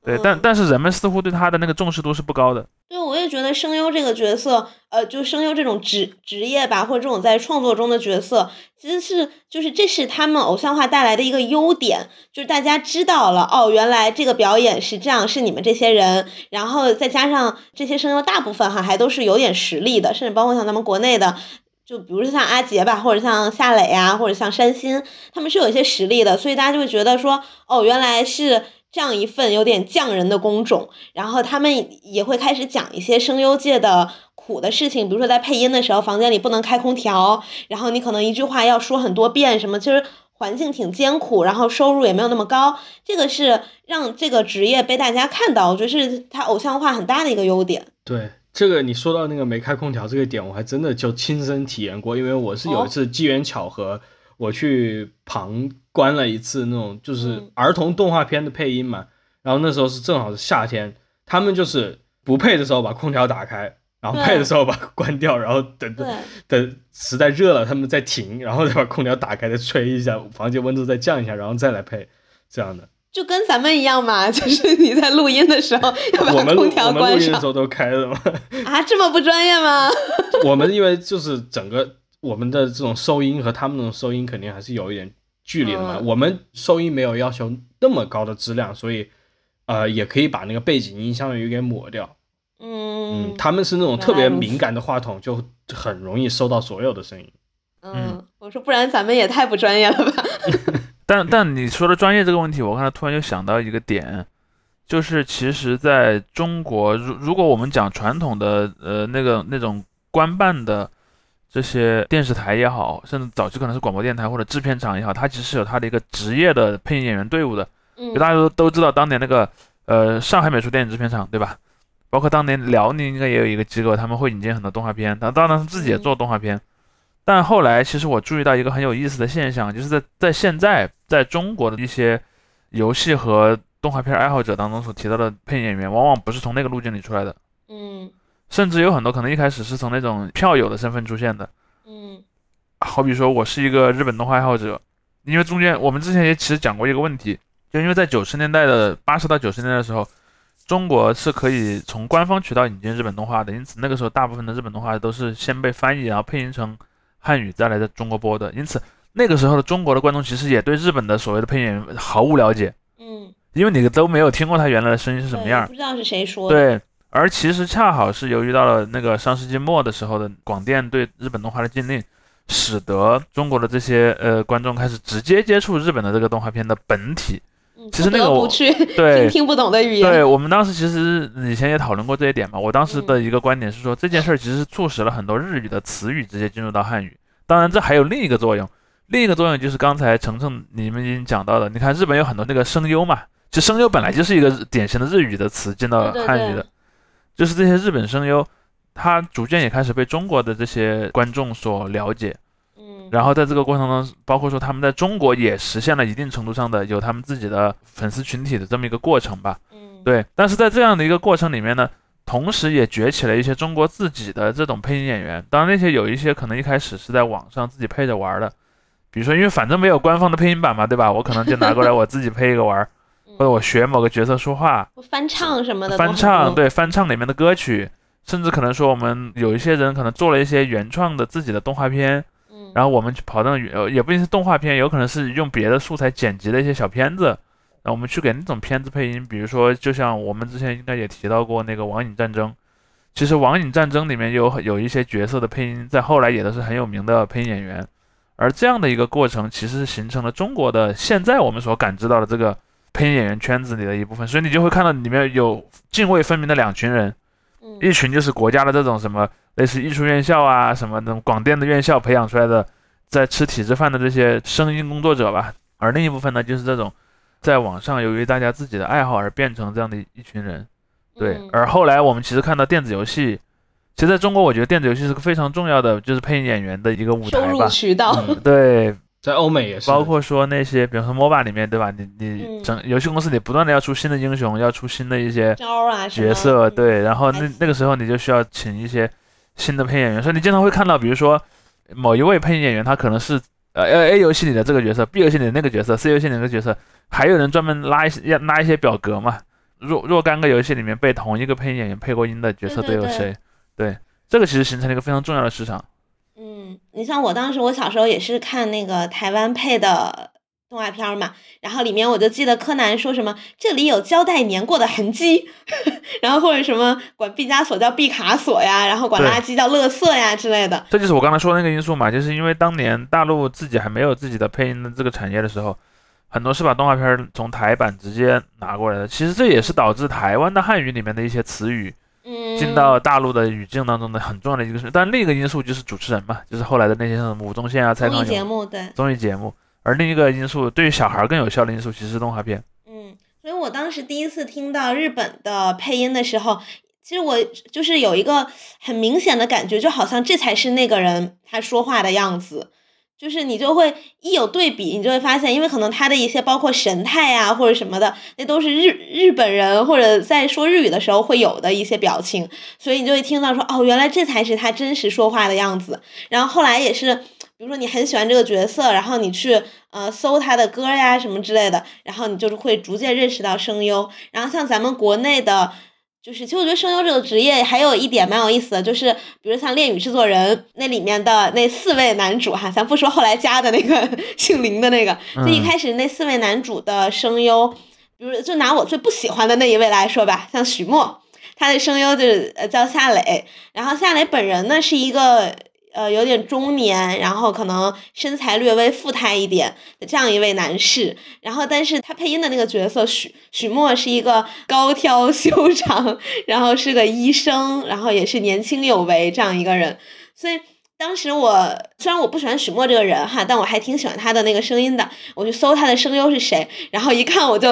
[SPEAKER 3] 对，但但是人们似乎对他的那个重视度是不高的。
[SPEAKER 2] 对，我也觉得声优这个角色，呃，就声优这种职职业吧，或者这种在创作中的角色，其实是就是这是他们偶像化带来的一个优点，就是大家知道了哦，原来这个表演是这样，是你们这些人，然后再加上这些声优大部分哈还都是有点实力的，甚至包括像咱们国内的，就比如说像阿杰吧，或者像夏磊啊，或者像山新，他们是有一些实力的，所以大家就会觉得说，哦，原来是。这样一份有点匠人的工种，然后他们也会开始讲一些声优界的苦的事情，比如说在配音的时候，房间里不能开空调，然后你可能一句话要说很多遍，什么其实环境挺艰苦，然后收入也没有那么高，这个是让这个职业被大家看到，我觉得是他偶像化很大的一个优点。
[SPEAKER 1] 对这个你说到那个没开空调这个点，我还真的就亲身体验过，因为我是有一次机缘巧合，我去旁。观了一次那种就是儿童动画片的配音嘛，然后那时候是正好是夏天，他们就是不配的时候把空调打开，然后配的时候把它关掉，然后等等等实在热了他们再停，然后再把空调打开再吹一下，房间温度再降一下，然后再来配这样的。
[SPEAKER 2] 就跟咱们一样嘛，就是你在录音的时候要把空调关上。我们
[SPEAKER 1] 录音的时候都开了吗？
[SPEAKER 2] 啊，这么不专业吗？*laughs*
[SPEAKER 1] 我们因为就是整个我们的这种收音和他们那种收音肯定还是有一点距离的嘛。我们收音没有要求那么高的质量，所以呃也可以把那个背景音相当于给抹掉。
[SPEAKER 2] 嗯
[SPEAKER 1] 嗯，他们是那种特别敏感的话筒，就很容易收到所有的声音。
[SPEAKER 2] 嗯，我说不然咱们也太不专业了吧。*laughs*
[SPEAKER 3] 但但你说的专业这个问题，我刚才突然就想到一个点，就是其实在中国，如如果我们讲传统的呃那个那种官办的这些电视台也好，甚至早期可能是广播电台或者制片厂也好，它其实是有它的一个职业的配音演员队伍的。
[SPEAKER 2] 嗯，
[SPEAKER 3] 大家都都知道当年那个呃上海美术电影制片厂对吧？包括当年辽宁应该也有一个机构，他们会引进很多动画片，他当然自己也做动画片。但后来，其实我注意到一个很有意思的现象，就是在在现在，在中国的一些游戏和动画片爱好者当中所提到的配音演员，往往不是从那个路径里出来的。
[SPEAKER 2] 嗯，
[SPEAKER 3] 甚至有很多可能一开始是从那种票友的身份出现的。
[SPEAKER 2] 嗯，
[SPEAKER 3] 好比说我是一个日本动画爱好者，因为中间我们之前也其实讲过一个问题，就因为在九十年代的八十到九十年代的时候，中国是可以从官方渠道引进日本动画的，因此那个时候大部分的日本动画都是先被翻译，然后配音成。汉语再来在中国播的，因此那个时候的中国的观众其实也对日本的所谓的配音演员毫无了解，
[SPEAKER 2] 嗯，
[SPEAKER 3] 因为你都没有听过他原来的声音是什么样，
[SPEAKER 2] 不知道是谁说
[SPEAKER 3] 的。对，而其实恰好是由于到了那个上世纪末的时候的广电对日本动画的禁令，使得中国的这些呃观众开始直接接触日本的这个动画片的本体。其实那个我
[SPEAKER 2] 对听不懂的语言，
[SPEAKER 3] 对我们当时其实以前也讨论过这一点嘛。我当时的一个观点是说，这件事儿其实促使了很多日语的词语直接进入到汉语。当然，这还有另一个作用，另一个作用就是刚才程程你们已经讲到的。你看日本有很多那个声优嘛，其实声优本来就是一个典型的日语的词进到汉语的，就是这些日本声优，他逐渐也开始被中国的这些观众所了解。嗯然后在这个过程中，包括说他们在中国也实现了一定程度上的有他们自己的粉丝群体的这么一个过程吧。
[SPEAKER 2] 嗯，
[SPEAKER 3] 对。但是在这样的一个过程里面呢，同时也崛起了一些中国自己的这种配音演员。当然那些有一些可能一开始是在网上自己配着玩的，比如说因为反正没有官方的配音版嘛，对吧？我可能就拿过来我自己配一个玩，或者我学某个角色说话，
[SPEAKER 2] 翻唱什么的。
[SPEAKER 3] 翻唱对，翻唱里面的歌曲，甚至可能说我们有一些人可能做了一些原创的自己的动画片。然后我们去跑到呃，也不一定是动画片，有可能是用别的素材剪辑的一些小片子，那我们去给那种片子配音。比如说，就像我们之前应该也提到过那个《网瘾战争》，其实《网瘾战争》里面有有一些角色的配音，在后来也都是很有名的配音演员。而这样的一个过程，其实是形成了中国的现在我们所感知到的这个配音演员圈子里的一部分。所以你就会看到里面有泾渭分明的两群人，一群就是国家的这种什么。类似艺术院校啊，什么那种广电的院校培养出来的，在吃体制饭的这些声音工作者吧。而另一部分呢，就是这种在网上由于大家自己的爱好而变成这样的一群人。对。而后来我们其实看到电子游戏，其实在中国，我觉得电子游戏是个非常重要的，就是配音演员的一个舞台吧。
[SPEAKER 2] 渠道。
[SPEAKER 3] 对。
[SPEAKER 1] 在欧美也是，
[SPEAKER 3] 包括说那些，比如说 MOBA 里面，对吧？你你整游戏公司，你不断的要出新的英雄，要出新的一些角色，对。然后那那个时候你就需要请一些。新的配音演员，所以你经常会看到，比如说某一位配音演员，他可能是呃 A 游戏里的这个角色，B 游戏里的那个角色，C 游戏里那个角色，还有人专门拉一些要拉一些表格嘛。若若干个游戏里面被同一个配音演员配过音的角色都有谁？对，这个其实形成了一个非常重要的市场。
[SPEAKER 2] 嗯，你像我当时，我小时候也是看那个台湾配的。动画片嘛，然后里面我就记得柯南说什么这里有胶带粘过的痕迹，*laughs* 然后或者什么管毕加索叫毕卡索呀，然后管垃圾叫乐色呀之类的。
[SPEAKER 3] 这就是我刚才说的那个因素嘛，就是因为当年大陆自己还没有自己的配音的这个产业的时候，很多是把动画片从台版直接拿过来的。其实这也是导致台湾的汉语里面的一些词语，进到大陆的语境当中的很重要的一个是。但另一个因素就是主持人嘛，就是后来的那些什么吴宗宪啊、蔡康永
[SPEAKER 2] 综艺节目对
[SPEAKER 3] 综艺节目。而另一个因素，对于小孩更有效的因素，其实是动画片。
[SPEAKER 2] 嗯，所以我当时第一次听到日本的配音的时候，其实我就是有一个很明显的感觉，就好像这才是那个人他说话的样子。就是你就会一有对比，你就会发现，因为可能他的一些包括神态啊或者什么的，那都是日日本人或者在说日语的时候会有的一些表情，所以你就会听到说，哦，原来这才是他真实说话的样子。然后后来也是。比如说你很喜欢这个角色，然后你去呃搜他的歌呀什么之类的，然后你就是会逐渐认识到声优。然后像咱们国内的，就是其实我觉得声优这个职业还有一点蛮有意思的，就是比如像《恋与制作人》那里面的那四位男主哈，咱不说后来加的那个 *laughs* 姓林的那个，就一开始那四位男主的声优，比如就拿我最不喜欢的那一位来说吧，像许墨，他的声优就是呃叫夏磊，然后夏磊本人呢是一个。呃，有点中年，然后可能身材略微富态一点的这样一位男士，然后但是他配音的那个角色许许墨是一个高挑 *laughs* 修长，然后是个医生，然后也是年轻有为这样一个人，所以当时我虽然我不喜欢许墨这个人哈，但我还挺喜欢他的那个声音的，我去搜他的声优是谁，然后一看我就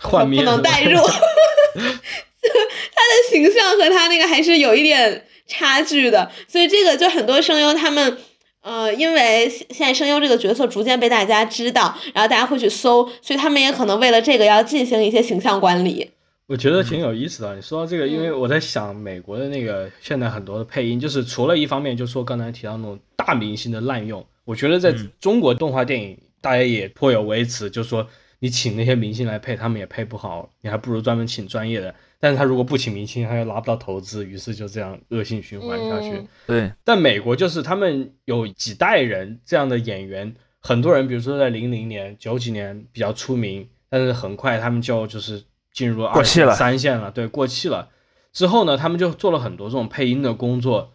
[SPEAKER 1] 不
[SPEAKER 2] 能代入，*laughs* 他的形象和他那个还是有一点。*laughs* 差距的，所以这个就很多声优他们，呃，因为现在声优这个角色逐渐被大家知道，然后大家会去搜，所以他们也可能为了这个要进行一些形象管理。
[SPEAKER 1] 我觉得挺有意思的，你说到这个，因为我在想美国的那个现在很多的配音，就是除了一方面，就说刚才提到那种大明星的滥用，我觉得在中国动画电影大家也颇有微词，就说你请那些明星来配，他们也配不好，你还不如专门请专业的。但是他如果不请明星，他又拿不到投资，于是就这样恶性循环下去。
[SPEAKER 3] 对，
[SPEAKER 1] 但美国就是他们有几代人这样的演员，很多人，比如说在零零年、九几年比较出名，但是很快他们就就是进入二线、三线了，对，过气了。之后呢，他们就做了很多这种配音的工作。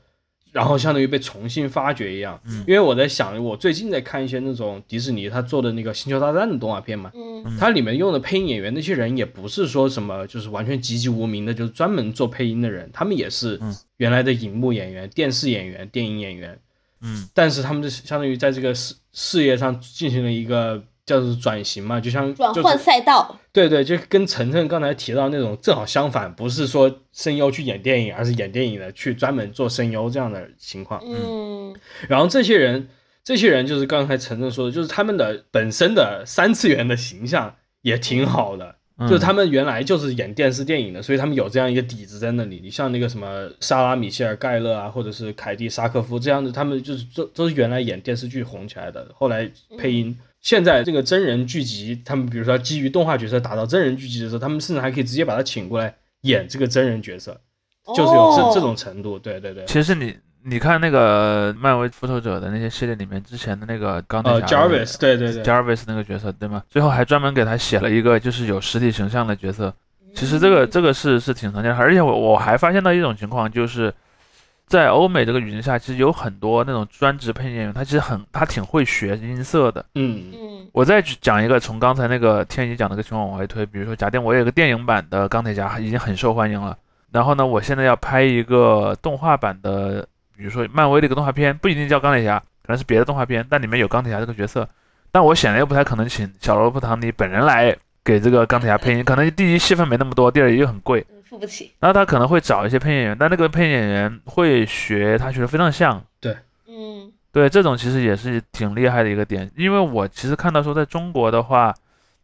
[SPEAKER 1] 然后相当于被重新发掘一样，因为我在想，我最近在看一些那种迪士尼他做的那个星球大战的动画片嘛，它里面用的配音演员那些人也不是说什么就是完全籍籍无名的，就是专门做配音的人，他们也是原来的荧幕演员、电视演员、电影演员，
[SPEAKER 3] 嗯，
[SPEAKER 1] 但是他们就相当于在这个事事业上进行了一个。叫做转型嘛，就像
[SPEAKER 2] 转换赛道，
[SPEAKER 1] 对对，就跟晨晨刚才提到那种正好相反，不是说声优去演电影，而是演电影的去专门做声优这样的情况。
[SPEAKER 2] 嗯，
[SPEAKER 1] 然后这些人，这些人就是刚才晨晨说的，就是他们的本身的三次元的形象也挺好的，就是他们原来就是演电视电影的，所以他们有这样一个底子在那里。你像那个什么莎拉米歇尔盖勒啊，或者是凯蒂沙科夫这样的，他们就是都都是原来演电视剧红起来的，后来配音。现在这个真人剧集，他们比如说基于动画角色打造真人剧集的时候，他们甚至还可以直接把他请过来演这个真人角色，就是有这这种程度。对对对。
[SPEAKER 3] 其实你你看那个漫威复仇者的那些系列里面，之前的那个钢铁
[SPEAKER 1] 侠，Jarvis，对对对
[SPEAKER 3] ，Jarvis 那个角色对吗？最后还专门给他写了一个就是有实体形象的角色。其实这个这个是是挺常见的，而且我我还发现到一种情况就是。在欧美这个语境下，其实有很多那种专职配音演员，他其实很他挺会学音色的。
[SPEAKER 1] 嗯
[SPEAKER 2] 嗯。
[SPEAKER 3] 我再讲一个，从刚才那个天一讲那个情况往回推，比如说假定我有个电影版的钢铁侠已经很受欢迎了，然后呢，我现在要拍一个动画版的，比如说漫威的一个动画片，不一定叫钢铁侠，可能是别的动画片，但里面有钢铁侠这个角色，但我显然又不太可能请小罗伯特唐尼本人来给这个钢铁侠配音，可能第一戏份没那么多，第二又很贵。
[SPEAKER 2] 付不起，
[SPEAKER 3] 那他可能会找一些配音演员，但那个配音演员会学他学的非常像。
[SPEAKER 1] 对，
[SPEAKER 2] 嗯，
[SPEAKER 3] 对，这种其实也是挺厉害的一个点。因为我其实看到说，在中国的话，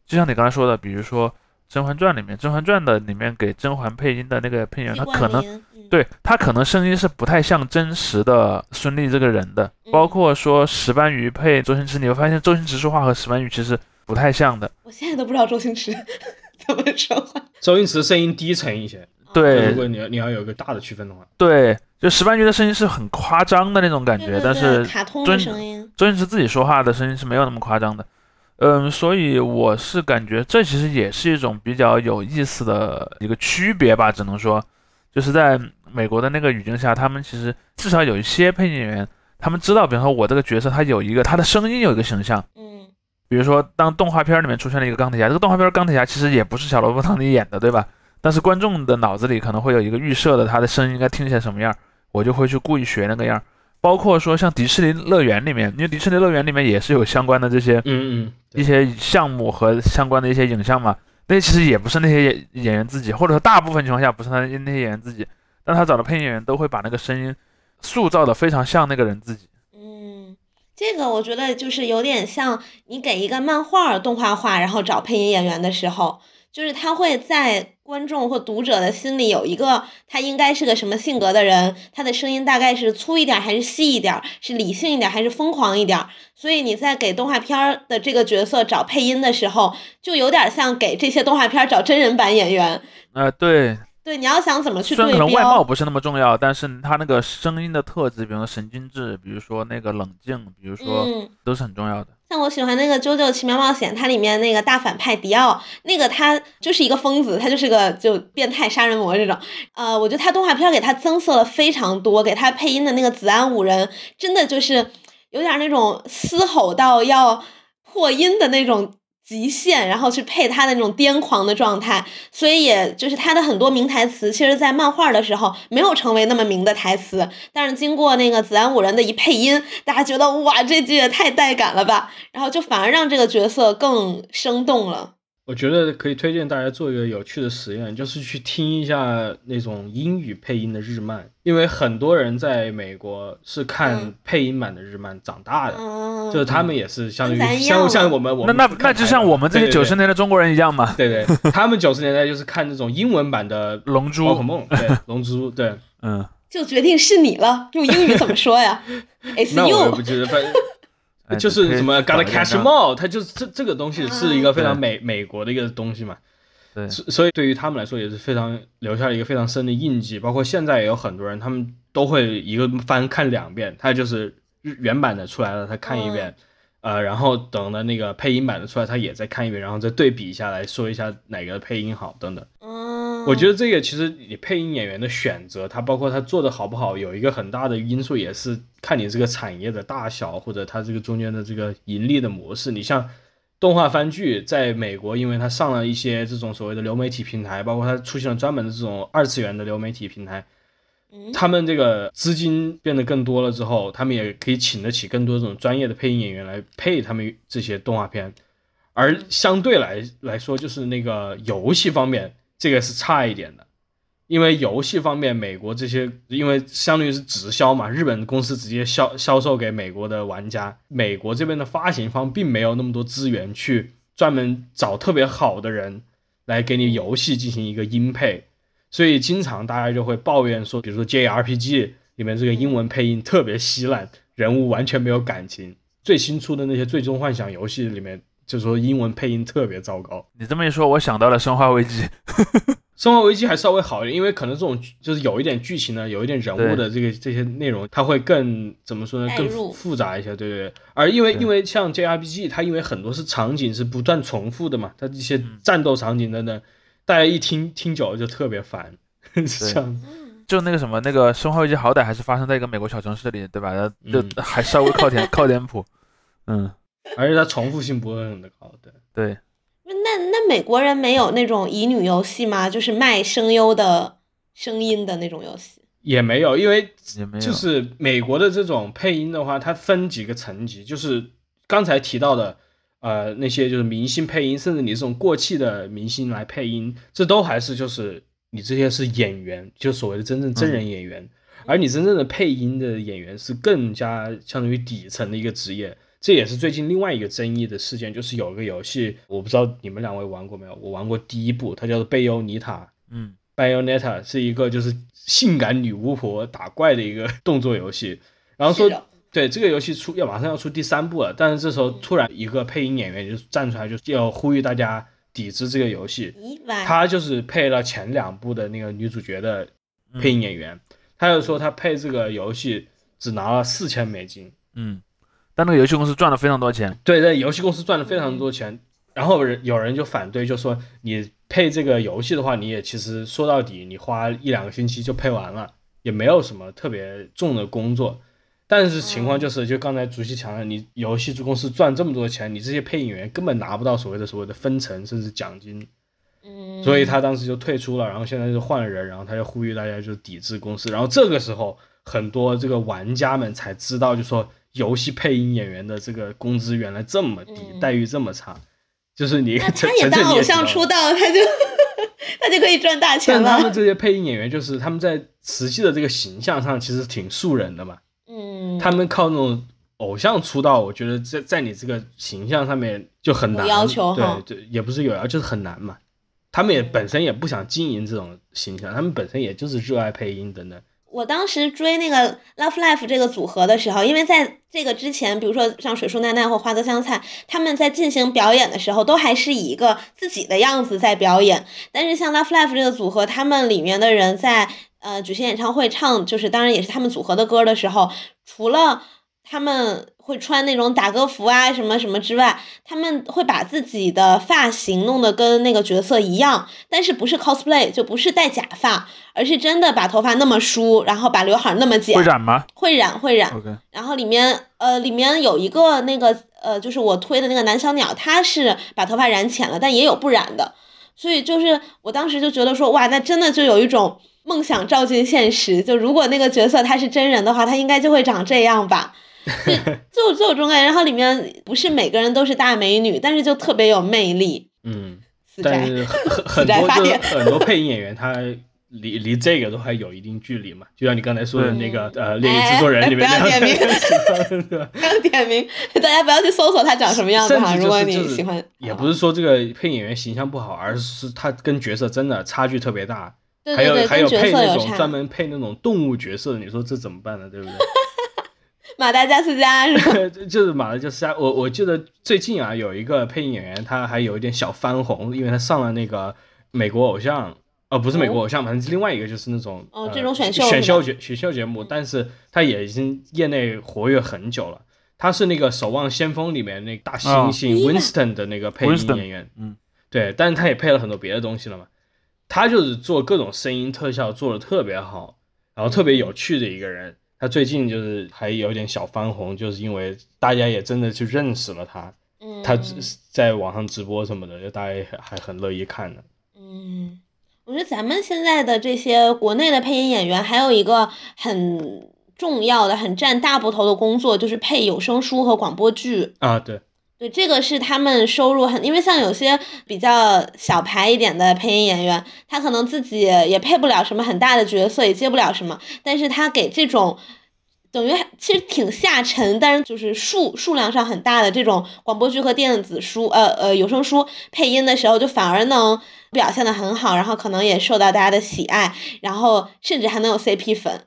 [SPEAKER 3] 就像你刚才说的，比如说《甄嬛传》里面，《甄嬛传》的里面给甄嬛配音的那个配音员，他可能对他可能声音是不太像真实的孙俪这个人的。包括说石斑鱼配周星驰，你会发现周星驰说话和石斑鱼其实不太像的。
[SPEAKER 2] 我现在都不知道周星驰。怎么说话？
[SPEAKER 1] 周星驰声音低沉一些。
[SPEAKER 3] 对，
[SPEAKER 1] 如果你要你要有一个大的区分的话，
[SPEAKER 3] 对，就石斑鱼的声音是很夸张的那种感觉，但是
[SPEAKER 2] 卡通的声音，
[SPEAKER 3] 周星驰自己说话的声音是没有那么夸张的。嗯，所以我是感觉这其实也是一种比较有意思的一个区别吧，只能说，就是在美国的那个语境下，他们其实至少有一些配音演员，他们知道，比方说我这个角色他有一个他的声音有一个形象，
[SPEAKER 2] 嗯。
[SPEAKER 3] 比如说，当动画片里面出现了一个钢铁侠，这个动画片钢铁侠其实也不是小萝卜汤尼演的，对吧？但是观众的脑子里可能会有一个预设的，他的声音应该听起来什么样，我就会去故意学那个样。包括说像迪士尼乐园里面，因为迪士尼乐园里面也是有相关的这些，
[SPEAKER 1] 嗯嗯，
[SPEAKER 3] 一些项目和相关的一些影像嘛，那其实也不是那些演演员自己，或者说大部分情况下不是他那些演员自己，但他找的配音演员都会把那个声音塑造的非常像那个人自己。
[SPEAKER 2] 这个我觉得就是有点像你给一个漫画动画化，然后找配音演员的时候，就是他会在观众或读者的心里有一个他应该是个什么性格的人，他的声音大概是粗一点还是细一点，是理性一点还是疯狂一点。所以你在给动画片的这个角色找配音的时候，就有点像给这些动画片找真人版演员。
[SPEAKER 3] 呃，对。
[SPEAKER 2] 对，你要想怎么去对
[SPEAKER 3] 标，可能外貌不是那么重要，但是他那个声音的特质，比如说神经质，比如说那个冷静，比如说都是很重要的。
[SPEAKER 2] 像我喜欢那个《啾啾奇妙冒险》，它里面那个大反派迪奥，那个他就是一个疯子，他就是个就变态杀人魔这种。呃，我觉得他动画片给他增色了非常多，给他配音的那个子安五人，真的就是有点那种嘶吼到要破音的那种。极限，然后去配他的那种癫狂的状态，所以也就是他的很多名台词，其实，在漫画的时候没有成为那么名的台词，但是经过那个子安五人的一配音，大家觉得哇，这句也太带感了吧，然后就反而让这个角色更生动了。
[SPEAKER 1] 我觉得可以推荐大家做一个有趣的实验，就是去听一下那种英语配音的日漫，因为很多人在美国是看配音版的日漫长大的，就是他们也是相当于像像我们我
[SPEAKER 3] 们那那那就像我们这些九十年代中国人一样嘛，
[SPEAKER 1] 对对，他们九十年代就是看那种英文版的《
[SPEAKER 3] 龙珠》
[SPEAKER 1] 宝可梦，对龙珠，对，*laughs*
[SPEAKER 3] 嗯，
[SPEAKER 2] 就决定是你了，用英语怎么说呀？*laughs*
[SPEAKER 1] 那我不记得，反正。就是什么 gotta catch them all，它就是这这个东西是一个非常美美国的一个东西嘛，
[SPEAKER 3] 对，
[SPEAKER 1] 所以对于他们来说也是非常留下了一个非常深的印记。包括现在也有很多人，他们都会一个番看两遍，他就是原版的出来了，他看一遍，呃，然后等了那个配音版的出来，他也再看一遍，然后再对比一下来说一下哪个配音好等等。我觉得这个其实你配音演员的选择，他包括他做的好不好，有一个很大的因素，也是看你这个产业的大小，或者它这个中间的这个盈利的模式。你像动画番剧，在美国，因为它上了一些这种所谓的流媒体平台，包括它出现了专门的这种二次元的流媒体平台，他们这个资金变得更多了之后，他们也可以请得起更多这种专业的配音演员来配他们这些动画片。而相对来来说，就是那个游戏方面。这个是差一点的，因为游戏方面，美国这些因为相当于是直销嘛，日本公司直接销销售给美国的玩家，美国这边的发行方并没有那么多资源去专门找特别好的人来给你游戏进行一个音配，所以经常大家就会抱怨说，比如说 JRPG 里面这个英文配音特别稀烂，人物完全没有感情，最新出的那些最终幻想游戏里面。就是说英文配音特别糟糕。
[SPEAKER 3] 你这么一说，我想到了《生化危机》。*laughs*
[SPEAKER 1] 生化危机还稍微好一点，因为可能这种就是有一点剧情呢，有一点人物的这个这些内容，它会更怎么说呢？更复杂一些，对对对。而因为因为像 JRPG，它因为很多是场景是不断重复的嘛，它这些战斗场景等等，大家一听听久了就特别烦。*laughs* 这样。
[SPEAKER 3] 就那个什么，那个《生化危机》好歹还是发生在一个美国小城市里，对吧？就还稍微靠点靠点谱，嗯。
[SPEAKER 1] 而且它重复性不会很高，对
[SPEAKER 3] 对。
[SPEAKER 2] 那那美国人没有那种乙女游戏吗？就是卖声优的声音的那种游戏？
[SPEAKER 1] 也没有，因为就是美国的这种配音的话，它分几个层级，就是刚才提到的，呃，那些就是明星配音，甚至你这种过气的明星来配音，这都还是就是你这些是演员，就所谓的真正真人演员，而你真正的配音的演员是更加相当于底层的一个职业。这也是最近另外一个争议的事件，就是有个游戏，我不知道你们两位玩过没有？我玩过第一部，它叫做贝欧尼塔，
[SPEAKER 3] 嗯
[SPEAKER 1] ，Bayonetta 是一个就是性感女巫婆打怪的一个动作游戏。然后说，对这个游戏出要马上要出第三部了，但是这时候突然一个配音演员就站出来，就是要呼吁大家抵制这个游戏。他就是配了前两部的那个女主角的配音演员，他就说他配这个游戏只拿了四千美金，
[SPEAKER 3] 嗯。但那个游戏公司赚了非常多钱，
[SPEAKER 1] 对，那游戏公司赚了非常多钱，然后人有人就反对，就说你配这个游戏的话，你也其实说到底，你花一两个星期就配完了，也没有什么特别重的工作。但是情况就是，就刚才主席强调，你游戏公司赚这么多钱，你这些配音员根本拿不到所谓的所谓的分成甚至奖金，所以他当时就退出了，然后现在就换了人，然后他就呼吁大家就抵制公司，然后这个时候很多这个玩家们才知道，就说。游戏配音演员的这个工资原来这么低，待遇这么差，就是你 *laughs*
[SPEAKER 2] 他也当偶像出道，他就 *laughs* 他就可以赚大钱
[SPEAKER 1] 了。但他们这些配音演员，就是他们在实际的这个形象上其实挺素人的嘛。
[SPEAKER 2] 嗯，
[SPEAKER 1] 他们靠那种偶像出道，我觉得在在你这个形象上面就很难。
[SPEAKER 2] 要求
[SPEAKER 1] 对对，也不是有要，就是很难嘛。他们也本身也不想经营这种形象，他们本身也就是热爱配音等等。
[SPEAKER 2] 我当时追那个 Love Life 这个组合的时候，因为在这个之前，比如说像水树奈奈或花泽香菜，他们在进行表演的时候，都还是以一个自己的样子在表演。但是像 Love Life 这个组合，他们里面的人在呃举行演唱会唱，就是当然也是他们组合的歌的时候，除了他们。会穿那种打歌服啊，什么什么之外，他们会把自己的发型弄得跟那个角色一样，但是不是 cosplay，就不是戴假发，而是真的把头发那么梳，然后把刘海那么剪。
[SPEAKER 3] 会染吗？
[SPEAKER 2] 会染，会染。OK 然后里面，呃，里面有一个那个，呃，就是我推的那个男小鸟，他是把头发染浅了，但也有不染的。所以就是我当时就觉得说，哇，那真的就有一种梦想照进现实。就如果那个角色他是真人的话，他应该就会长这样吧。*laughs* 就就有这种感觉，然后里面不是每个人都是大美女，但是就特别有魅力。
[SPEAKER 1] 嗯，但是很 *laughs* 很多很多配音演员他离离这个都还有一定距离嘛，就像你刚才说的那个呃《猎鹰制作人》里面
[SPEAKER 2] 不要点名，不要点名，大家不要去搜索他长什么样子哈。如果你喜欢，
[SPEAKER 1] 也不是说这个配音演员形象不好，而是他跟角色真的差距特别大。对还有还有配那种专门配那种动物角色，你说这怎么办呢？对不对？*laughs*
[SPEAKER 2] 马达加斯加是吧？*laughs*
[SPEAKER 1] 就是马达加斯加。我我记得最近啊，有一个配音演员，他还有一点小翻红，因为他上了那个美国偶像，哦，不是美国偶像，反正是另外一个，就是那种
[SPEAKER 2] 哦这种选
[SPEAKER 1] 秀选
[SPEAKER 2] 秀
[SPEAKER 1] 节选秀节目。但是他也已经业内活跃很久了。他是那个《守望先锋》里面那个大猩猩 Winston 的那个配音演员。
[SPEAKER 3] 嗯，
[SPEAKER 1] 对，但是他也配了很多别的东西了嘛。他就是做各种声音特效做的特别好，然后特别有趣的一个人。他最近就是还有点小翻红，就是因为大家也真的去认识了他，他在网上直播什么的，就大家还很乐意看呢。
[SPEAKER 2] 嗯，我觉得咱们现在的这些国内的配音演员，还有一个很重要的、很占大部头的工作，就是配有声书和广播剧
[SPEAKER 1] 啊。对，
[SPEAKER 2] 对，这个是他们收入很，因为像有些比较小牌一点的配音演员，他可能自己也配不了什么很大的角色，也接不了什么，但是他给这种。等于其实挺下沉，但是就是数数量上很大的这种广播剧和电子书，呃呃有声书配音的时候，就反而能表现的很好，然后可能也受到大家的喜爱，然后甚至还能有 CP 粉。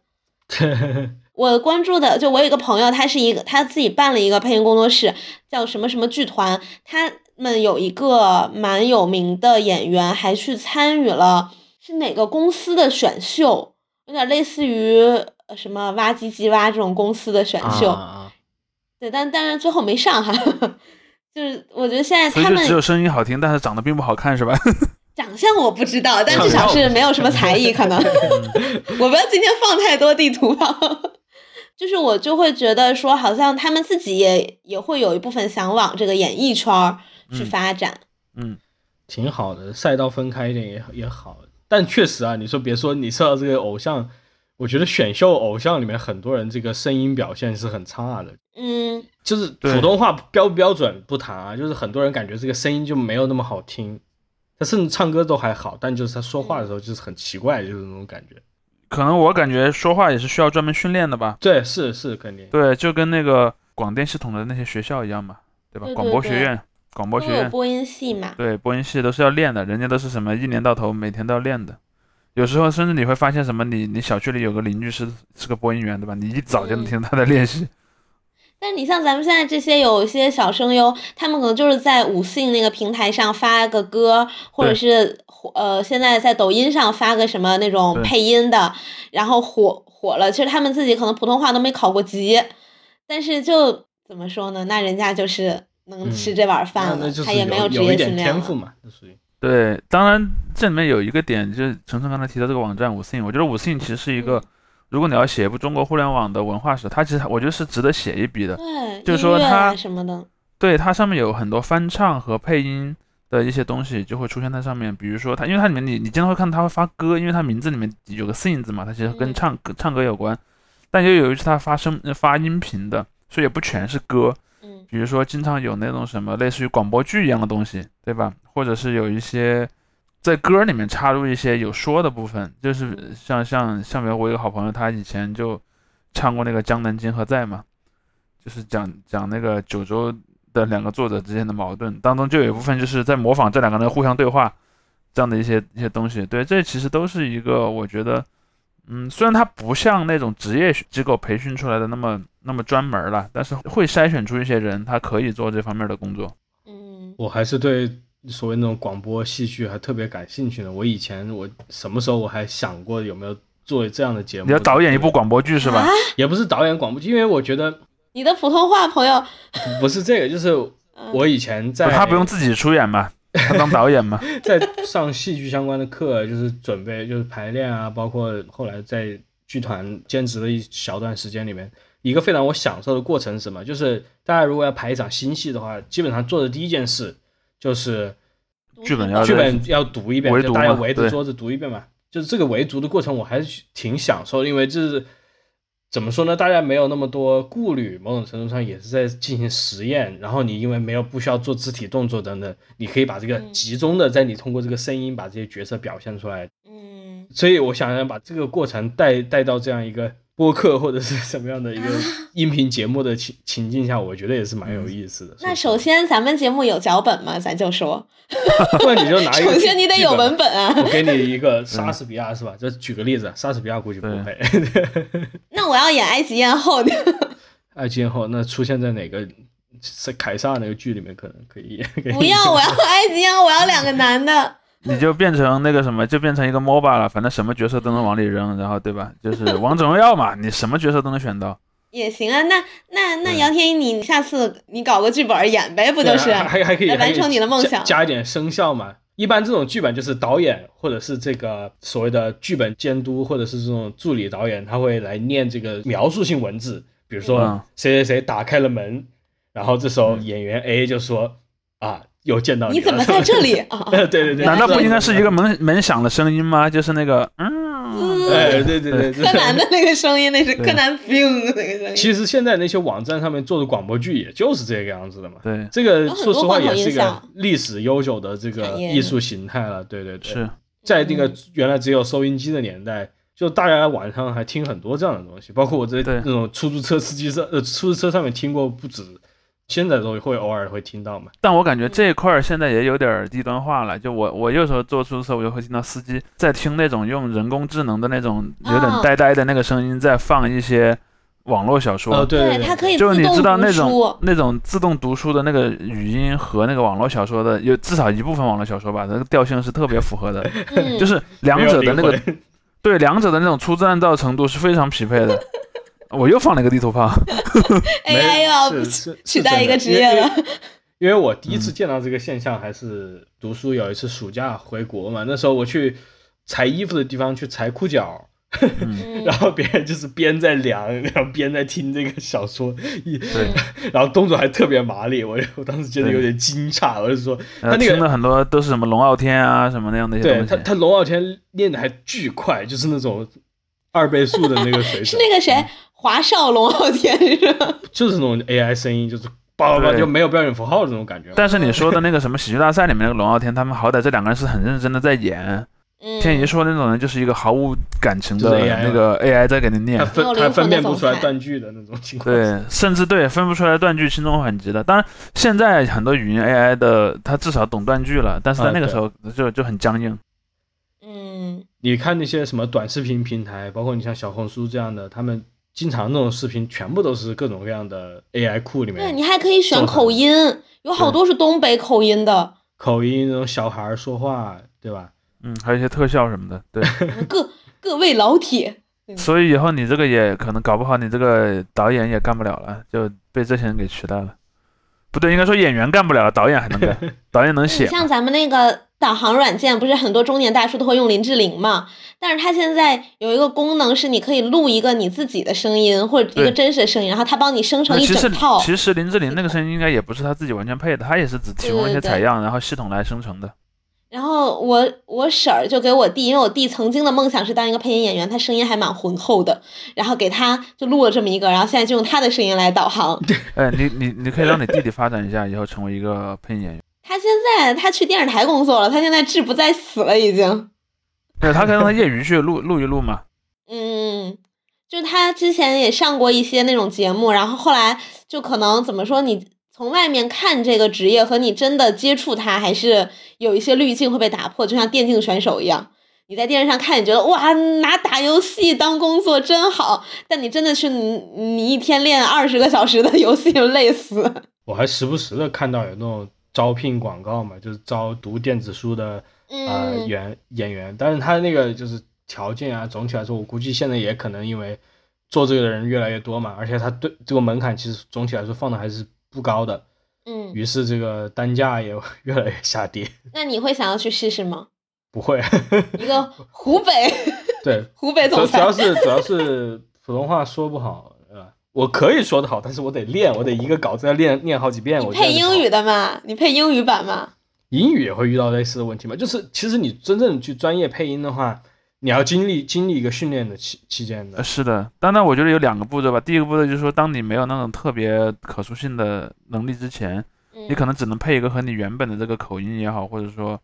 [SPEAKER 2] *laughs* 我关注的就我有一个朋友，他是一个他自己办了一个配音工作室，叫什么什么剧团，他们有一个蛮有名的演员，还去参与了是哪个公司的选秀，有点类似于。呃，什么挖机机挖这种公司的选秀，对，但但是最后没上哈，*laughs* 就是我觉得现在他们
[SPEAKER 3] 只有声音好听，但是长得并不好看，是吧？*laughs*
[SPEAKER 2] 长相我不知道，但至少是没有什么才艺，可能。*laughs* 我不要今天放太多地图炮，就是我就会觉得说，好像他们自己也也会有一部分想往这个演艺圈去发展。
[SPEAKER 3] 嗯，
[SPEAKER 1] 挺好的，赛道分开一点也也好，但确实啊，你说别说你说到这个偶像。我觉得选秀偶像里面很多人这个声音表现是很差的，
[SPEAKER 2] 嗯，
[SPEAKER 1] 就是普通话标不标准不谈啊，就是很多人感觉这个声音就没有那么好听，他甚至唱歌都还好，但就是他说话的时候就是很奇怪，就是那种感觉。
[SPEAKER 3] 可能我感觉说话也是需要专门训练的吧？
[SPEAKER 1] 对，是是肯定。
[SPEAKER 3] 对，就跟那个广电系统的那些学校一样嘛，
[SPEAKER 2] 对
[SPEAKER 3] 吧？广播学院、广播学院、
[SPEAKER 2] 播音系嘛。
[SPEAKER 3] 对，播音系都是要练的，人家都是什么一年到头每天都要练的。有时候甚至你会发现什么，你你小区里有个邻居是是个播音员，对吧？你一早就能听到他在练习。
[SPEAKER 2] 但是你像咱们现在这些有一些小声优，他们可能就是在五信那个平台上发个歌，或者是呃现在在抖音上发个什么那种配音的，然后火火了。其实他们自己可能普通话都没考过级，但是就怎么说呢？那人家就是能吃这碗饭了，他也没
[SPEAKER 1] 有
[SPEAKER 2] 职业训练
[SPEAKER 1] 嘛，属于。
[SPEAKER 3] 对，当然这里面有一个点，就是晨晨刚才提到这个网站五信，我觉得五信其实是一个，如果你要写一部中国互联网的文化史，它其实我觉得是值得写一笔的。
[SPEAKER 2] 对，
[SPEAKER 3] 就是说它
[SPEAKER 2] 什么的，
[SPEAKER 3] 对它上面有很多翻唱和配音的一些东西就会出现在上面，比如说它，因为它里面你你经常会看到它会发歌，因为它名字里面有个 sing 字嘛，它其实跟唱歌唱歌有关，但也有一是它发声发音频的，所以也不全是歌。比如说，经常有那种什么类似于广播剧一样的东西，对吧？或者是有一些在歌里面插入一些有说的部分，就是像像像比如我一个好朋友，他以前就唱过那个《江南今何在》嘛，就是讲讲那个九州的两个作者之间的矛盾，当中就有一部分就是在模仿这两个人互相对话，这样的一些一些东西。对，这其实都是一个我觉得，嗯，虽然它不像那种职业机构培训出来的那么那么专门了，但是会筛选出一些人，他可以做这方面的工作。
[SPEAKER 2] 嗯，
[SPEAKER 1] 我还是对所谓那种广播戏剧还特别感兴趣呢。我以前我什么时候我还想过有没有做这样的节目？
[SPEAKER 3] 你要导演一部广播剧是吧？
[SPEAKER 1] 也不是导演广播剧，因为我觉得
[SPEAKER 2] 你的普通话朋友
[SPEAKER 1] 不是这个，就是我以前在
[SPEAKER 3] 他不用自己出演嘛，他当导演嘛，*laughs*
[SPEAKER 1] 在上戏剧相关的课，就是准备就是排练啊，包括后来在剧团兼职的一小段时间里面。一个非常我享受的过程是什么？就是大家如果要排一场新戏的话，基本上做的第一件事就是
[SPEAKER 3] 剧本要
[SPEAKER 1] 剧本要读一遍，就大家围着桌子读一遍
[SPEAKER 3] 嘛。
[SPEAKER 1] 就是这个围读的过程，我还是挺享受，因为就是怎么说呢，大家没有那么多顾虑，某种程度上也是在进行实验。然后你因为没有不需要做肢体动作等等，你可以把这个集中的在你通过这个声音把这些角色表现出来。
[SPEAKER 2] 嗯，
[SPEAKER 1] 所以我想要把这个过程带带到这样一个。播客或者是什么样的一个音频节目的情情境下，我觉得也是蛮有意思的。
[SPEAKER 2] 那首先，咱们节目有脚本吗？咱就说，*laughs*
[SPEAKER 1] 不然你就拿一个。
[SPEAKER 2] 首先，你得有文本啊。
[SPEAKER 1] 我给你一个莎士比亚是吧？就举个例子，莎士比亚估计不配。*laughs*
[SPEAKER 2] 那我要演埃及艳后的。
[SPEAKER 1] 埃及艳后，那出现在哪个？是凯撒那个剧里面可能可以演。
[SPEAKER 2] 不要，我要埃及艳后，我要两个男的。
[SPEAKER 3] 你就变成那个什么，就变成一个 MOBA 了，反正什么角色都能往里扔，然后对吧？就是王者荣耀嘛，你什么角色都能选到。*laughs*
[SPEAKER 2] 也行啊，那那那杨天一，你下次你搞个剧本演呗，不就是？
[SPEAKER 1] 还还可以
[SPEAKER 2] 完成你的梦想，
[SPEAKER 1] 加一点声效嘛。一般这种剧本就是导演或者是这个所谓的剧本监督，或者是这种助理导演，他会来念这个描述性文字，比如说谁谁谁打开了门，然后这时候演员 A 就说啊。又见到
[SPEAKER 2] 你怎么在这里？啊？*laughs*
[SPEAKER 1] 对对对，
[SPEAKER 3] 难道不应该是一个门门响的声音吗？就是那个嗯，
[SPEAKER 1] 哎对对对，柯
[SPEAKER 2] 南的那个声音，那是柯南 bing 那个声音。
[SPEAKER 1] 其实现在那些网站上面做的广播剧，也就是这个样子的嘛。
[SPEAKER 3] 对，
[SPEAKER 1] 这个说实话也是一个历史悠久的这个艺术形态了。对对对，
[SPEAKER 3] 是。
[SPEAKER 1] 在那个原来只有收音机的年代，就大家晚上还听很多这样的东西，包括我在那种出租车司机上呃出租车上面听过不止。现在都会偶尔会听到嘛，
[SPEAKER 3] 但我感觉这一块儿现在也有点低端化了。就我我有时候坐出租车，我就会听到司机在听那种用人工智能的那种有点呆呆的那个声音，在放一些网络小说。
[SPEAKER 1] 哦，对，
[SPEAKER 2] 它可以
[SPEAKER 3] 就你知道那种那种自动读书的那个语音和那个网络小说的有至少一部分网络小说吧，那个调性是特别符合的，就是两者的那个对两者的那种粗制滥造程度是非常匹配的。我又放了一个地图炮
[SPEAKER 2] ，AI 又要取代一个职业了。*laughs*
[SPEAKER 1] 因为我第一次见到这个现象还是读书，有一次暑假回国嘛，那时候我去裁衣服的地方去裁裤脚，*laughs* 然后别人就是边在量，然后边在听这个小说，
[SPEAKER 3] 对，*laughs*
[SPEAKER 1] 然后动作还特别麻利，我我当时觉得有点惊诧，我就说他那个
[SPEAKER 3] 听了很多都是什么龙傲天啊什么那样的，
[SPEAKER 1] 对他他龙傲天练的还巨快，就是那种二倍速的那个水准，
[SPEAKER 2] 是那个谁？华少龙傲天是吧？
[SPEAKER 1] 就是那种 AI 声音，就是叭叭叭，就没有标点符号的那种感觉。
[SPEAKER 3] 但是你说的那个什么喜剧大赛里面那个龙傲天，他们好歹这两个人是很认真的在演。天怡说那种人就是一个毫无感情的那个 AI 在给你念，
[SPEAKER 1] 他分他分辨不出来断句的那种情况。
[SPEAKER 3] 对，甚至对分不出来断句，轻重缓急的。当然，现在很多语音 AI 的，他至少懂断句了，但是在那个时候就就很僵硬。
[SPEAKER 2] 嗯，
[SPEAKER 1] 你看那些什么短视频平台，包括你像小红书这样的，他们。经常那种视频全部都是各种各样的 AI 库里面。
[SPEAKER 2] 对你还可以选口音，有好多是东北口音的。
[SPEAKER 1] 口音那种小孩说话，对吧？
[SPEAKER 3] 嗯，还有一些特效什么的。对。*laughs*
[SPEAKER 2] 各各位老铁。
[SPEAKER 3] 所以以后你这个也可能搞不好，你这个导演也干不了了，就被这些人给取代了。不对，应该说演员干不了了，导演还能干。*laughs* 导演能写。
[SPEAKER 2] 像咱们那个。导航软件不是很多中年大叔都会用林志玲嘛？但是它现在有一个功能是，你可以录一个你自己的声音或者一个真实的声音，然后它帮你生成一整套。
[SPEAKER 3] 其实林志玲那个声音应该也不是他自己完全配的，他也是只提供一些采样，然后系统来生成的。
[SPEAKER 2] 然后我我婶儿就给我弟，因为我弟曾经的梦想是当一个配音演员，他声音还蛮浑厚的，然后给他就录了这么一个，然后现在就用他的声音来导航。*laughs*
[SPEAKER 3] 哎，你你你可以让你弟弟发展一下，以后成为一个配音演员。*laughs*
[SPEAKER 2] 他现在他去电视台工作了，他现在志不在死了，已经。*laughs*
[SPEAKER 3] 对，他可以让他业余去录录一录嘛。
[SPEAKER 2] 嗯，就他之前也上过一些那种节目，然后后来就可能怎么说，你从外面看这个职业和你真的接触它，还是有一些滤镜会被打破，就像电竞选手一样。你在电视上看，你觉得哇，拿打游戏当工作真好，但你真的去你你一天练二十个小时的游戏，就累死。
[SPEAKER 1] 我还时不时的看到有那种招聘广告嘛，就是招读电子书的呃演演员，但是他那个就是条件啊，总体来说，我估计现在也可能因为做这个的人越来越多嘛，而且他对这个门槛其实总体来说放的还是不高的，
[SPEAKER 2] 嗯，
[SPEAKER 1] 于是这个单价也 *laughs* 越来越下跌。
[SPEAKER 2] 那你会想要去试试吗？
[SPEAKER 1] 不会，
[SPEAKER 2] 一个湖北，
[SPEAKER 1] 对，*laughs*
[SPEAKER 2] 湖北总
[SPEAKER 1] 裁，主要是主要是普通话说不好，呃？我可以说的好，但是我得练，我得一个稿子要练练好几遍。
[SPEAKER 2] 我配英语的嘛？你配英语版嘛？
[SPEAKER 1] 英语也会遇到类似的问题吗？就是其实你真正去专业配音的话，你要经历经历一个训练的期期间的。
[SPEAKER 3] 是的，当然我觉得有两个步骤吧。第一个步骤就是说，当你没有那种特别可塑性的能力之前，你可能只能配一个和你原本的这个口音也好，或者说。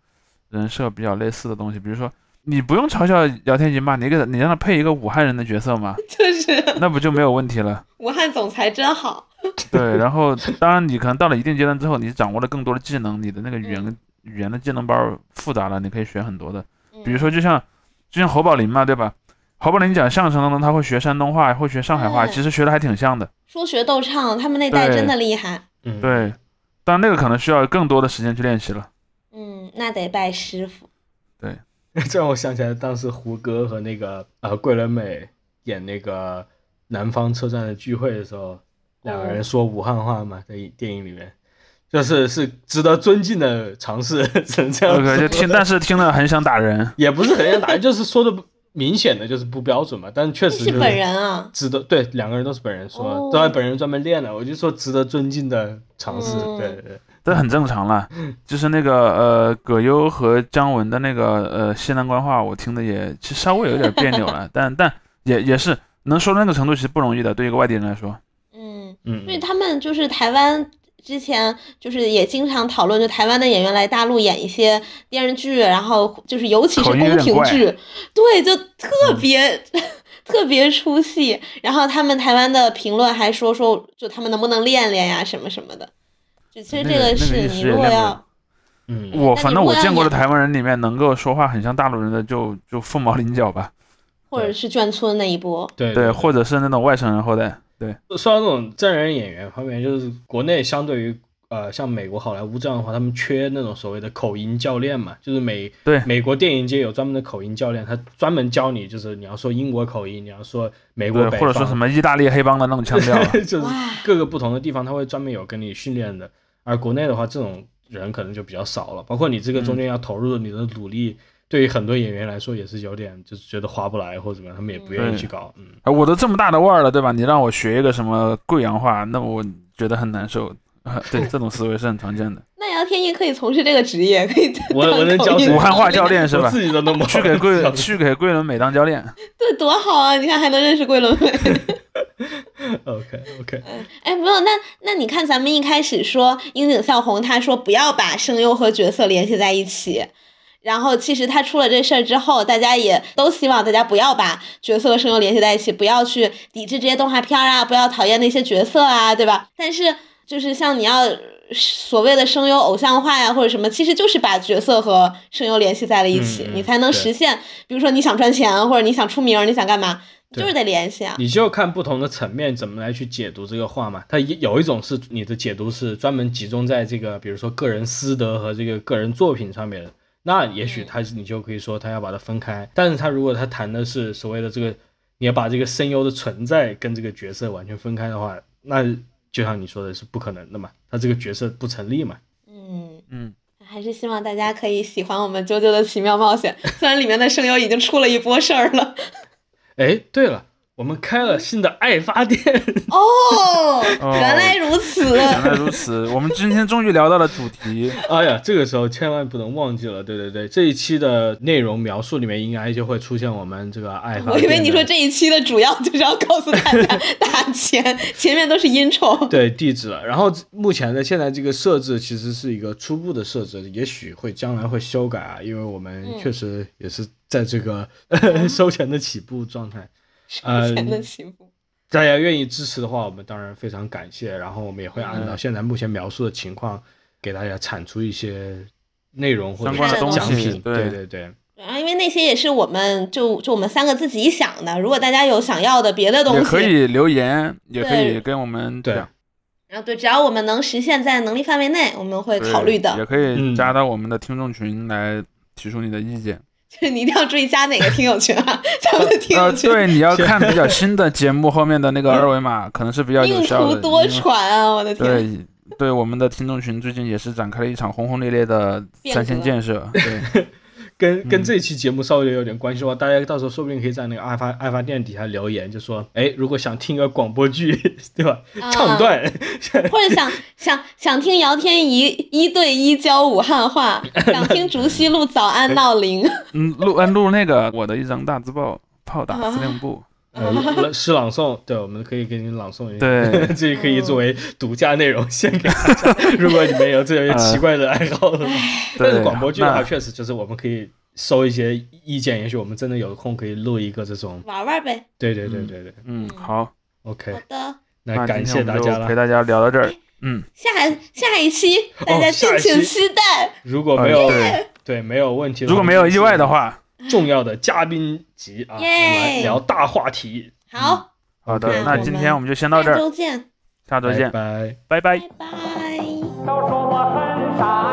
[SPEAKER 3] 人设比较类似的东西，比如说你不用嘲笑姚天琴吧？你给你让他配一个武汉人的角色嘛，*laughs*
[SPEAKER 2] 就是
[SPEAKER 3] 那不就没有问题了？*laughs*
[SPEAKER 2] 武汉总裁真好。
[SPEAKER 3] 对，然后当然你可能到了一定阶段之后，你掌握了更多的技能，你的那个语言语言的技能包复杂了，你可以选很多的。比如说就像就像侯宝林嘛，对吧？侯宝林讲相声当中他会学山东话，会学上海话，其实学的还挺像的。
[SPEAKER 2] 说学逗唱，他们那代真的厉害。
[SPEAKER 1] 嗯，
[SPEAKER 3] 对，但那个可能需要更多的时间去练习了。
[SPEAKER 2] 嗯，那得拜师傅。
[SPEAKER 3] 对，*laughs*
[SPEAKER 1] 这让我想起来当时胡歌和那个呃桂纶镁演那个南方车站的聚会的时候，两个人说武汉话嘛，在电影里面，就是是值得尊敬的尝试，*laughs* 只能这样
[SPEAKER 3] 说。就听，但是听了很想打人，
[SPEAKER 1] 也不是很想打人，就是说的明显的就是不标准嘛。但确实
[SPEAKER 2] 是本人啊，
[SPEAKER 1] 值得对两个人都是本人说，当然本人专门练的，我就说值得尊敬的尝试，对对对。
[SPEAKER 3] 这很正常了，就是那个呃葛优和姜文的那个呃西南官话，我听的也其实稍微有点别扭了，但但也也是能说那个程度，其实不容易的，对一个外地人来说。
[SPEAKER 2] 嗯嗯，因为他们就是台湾之前就是也经常讨论，就台湾的演员来大陆演一些电视剧，然后就是尤其是宫廷剧，对，就特别 *laughs* 特别出戏。然后他们台湾的评论还说说，就他们能不能练练呀，什么什么的。就其实这个是你如果要，
[SPEAKER 1] 嗯，
[SPEAKER 3] 我反正我见过的台湾人里面能够说话很像大陆人的，就就凤毛麟角吧，
[SPEAKER 2] 或者是眷村那一波，
[SPEAKER 1] 对
[SPEAKER 3] 对，或者是那种外省人后代，对。
[SPEAKER 1] 说到这种真人演员方面，就是国内相对于呃像美国好莱坞这样的话，他们缺那种所谓的口音教练嘛，就是美
[SPEAKER 3] 对
[SPEAKER 1] 美国电影界有专门的口音教练，他专门教你，就是你要说英国口音，你要说美国北
[SPEAKER 3] 或者说什么意大利黑帮的那种腔调，*laughs*
[SPEAKER 1] 就是各个不同的地方他会专门有跟你训练的。而国内的话，这种人可能就比较少了。包括你这个中间要投入的你的努力，对于很多演员来说也是有点就是觉得划不来或者怎么样，他们也不愿意去搞。嗯，
[SPEAKER 3] 我都这么大的腕儿了，对吧？你让我学一个什么贵阳话，那我觉得很难受。啊对，这种思维是很常见的。
[SPEAKER 2] 那姚天一可以从事这个职业，可以
[SPEAKER 1] 我我能教
[SPEAKER 3] 武汉话教练是吧？
[SPEAKER 1] 自己都弄不好，
[SPEAKER 3] 去给桂去给桂纶镁当教练，*laughs*
[SPEAKER 2] 对，多好啊！你看还能认识桂纶镁。*laughs*
[SPEAKER 1] OK OK，
[SPEAKER 2] 嗯，哎，没有，那那你看，咱们一开始说樱井孝宏，他说不要把声优和角色联系在一起，然后其实他出了这事儿之后，大家也都希望大家不要把角色和声优联系在一起，不要去抵制这些动画片啊，不要讨厌那些角色啊，对吧？但是就是像你要所谓的声优偶像化呀，或者什么，其实就是把角色和声优联系在了一起，你才能实现。比如说你想赚钱，或者你想出名，你想干嘛？就是得联系啊！
[SPEAKER 1] 你就看不同的层面怎么来去解读这个话嘛。它有一种是你的解读是专门集中在这个，比如说个人私德和这个个人作品上面的，那也许他你就可以说他要把它分开。但是他如果他谈的是所谓的这个，你要把这个声优的存在跟这个角色完全分开的话，那就像你说的是不可能的嘛，他这个角色不成立嘛。
[SPEAKER 2] 嗯
[SPEAKER 3] 嗯，
[SPEAKER 2] 还是希望大家可以喜欢我们啾啾的奇妙冒险，虽然里面的声优已经出了一波事儿了。*laughs*
[SPEAKER 1] 哎，对了，我们开了新的爱发电
[SPEAKER 2] 哦，原来如此，
[SPEAKER 3] 原来如此，我们今天终于聊到了主题。
[SPEAKER 1] 哎呀，这个时候千万不能忘记了，对对对，这一期的内容描述里面应该就会出现我们这个爱发电。
[SPEAKER 2] 我以为你说这一期的主要就是要告诉大家打钱，*laughs* 前面都是 intro。
[SPEAKER 1] 对地址了，然后目前的现在这个设置其实是一个初步的设置，也许会将来会修改啊，因为我们确实也是。在这个 *laughs* 收钱的起步状态，*laughs*
[SPEAKER 2] 收钱的起步，
[SPEAKER 1] 大家愿意支持的话，我们当然非常感谢。然后我们也会按照现在目前描述的情况，给大家产出一些内容或者奖品。对对对。
[SPEAKER 2] 然后因为那些也是我们就就我们三个自己想的。如果大家有想要的别的东西，
[SPEAKER 3] 也可以留言，也可以跟我们
[SPEAKER 1] 对。
[SPEAKER 2] 然后对，只要我们能实现在能力范围内，我们会考虑的。
[SPEAKER 3] 也可以加到我们的听众群来提出你的意见。
[SPEAKER 2] 就是你一定要注意加哪个听友群啊？咱们的听友群。
[SPEAKER 3] 对，你要看比较新的节目后面的那个二维码，可能是比较有效的。
[SPEAKER 2] 命途多舛啊！我的天。
[SPEAKER 3] 对对，我们的听众群最近也是展开了一场轰轰烈烈的三线建设。对。*laughs*
[SPEAKER 1] 跟跟这期节目稍微有点关系的话，大家到时候说不定可以在那个爱发爱发电底下留言，就说，哎，如果想听个广播剧，*laughs* 对吧？唱段，*laughs*
[SPEAKER 2] 或者想想想听姚天怡一对一教武汉话，*laughs* 想听竹溪路早安闹铃，
[SPEAKER 3] 嗯，录嗯录那个我的一张大字报，炮打司令部。
[SPEAKER 1] 呃，诗朗诵，对，我们可以给你朗诵一
[SPEAKER 3] 下，对，*laughs*
[SPEAKER 1] 这可以作为独家内容献给大家。*laughs* 如果你们有这些奇怪的爱好的话，但是广播剧的话，确实就是我们可以收一些意见，也许我们真的有空可以录一个这种
[SPEAKER 2] 玩玩呗。
[SPEAKER 1] 对对对对对，
[SPEAKER 3] 嗯，好
[SPEAKER 1] ，OK，
[SPEAKER 2] 好的，
[SPEAKER 1] 那感谢大家了，
[SPEAKER 3] 陪大家聊到这儿，嗯，
[SPEAKER 2] 下下一期 *laughs* 大家敬请期待。
[SPEAKER 1] 如果没有对没有问题，
[SPEAKER 3] 如果没有意外的话。
[SPEAKER 1] 重要的嘉宾集啊，我们来聊大话题。
[SPEAKER 2] 好，
[SPEAKER 3] 好的，那今天我们就先到这儿，
[SPEAKER 2] 下周见，
[SPEAKER 3] 下周见，
[SPEAKER 1] 拜
[SPEAKER 3] 拜。
[SPEAKER 2] 拜
[SPEAKER 3] 拜。
[SPEAKER 4] 都说我很傻，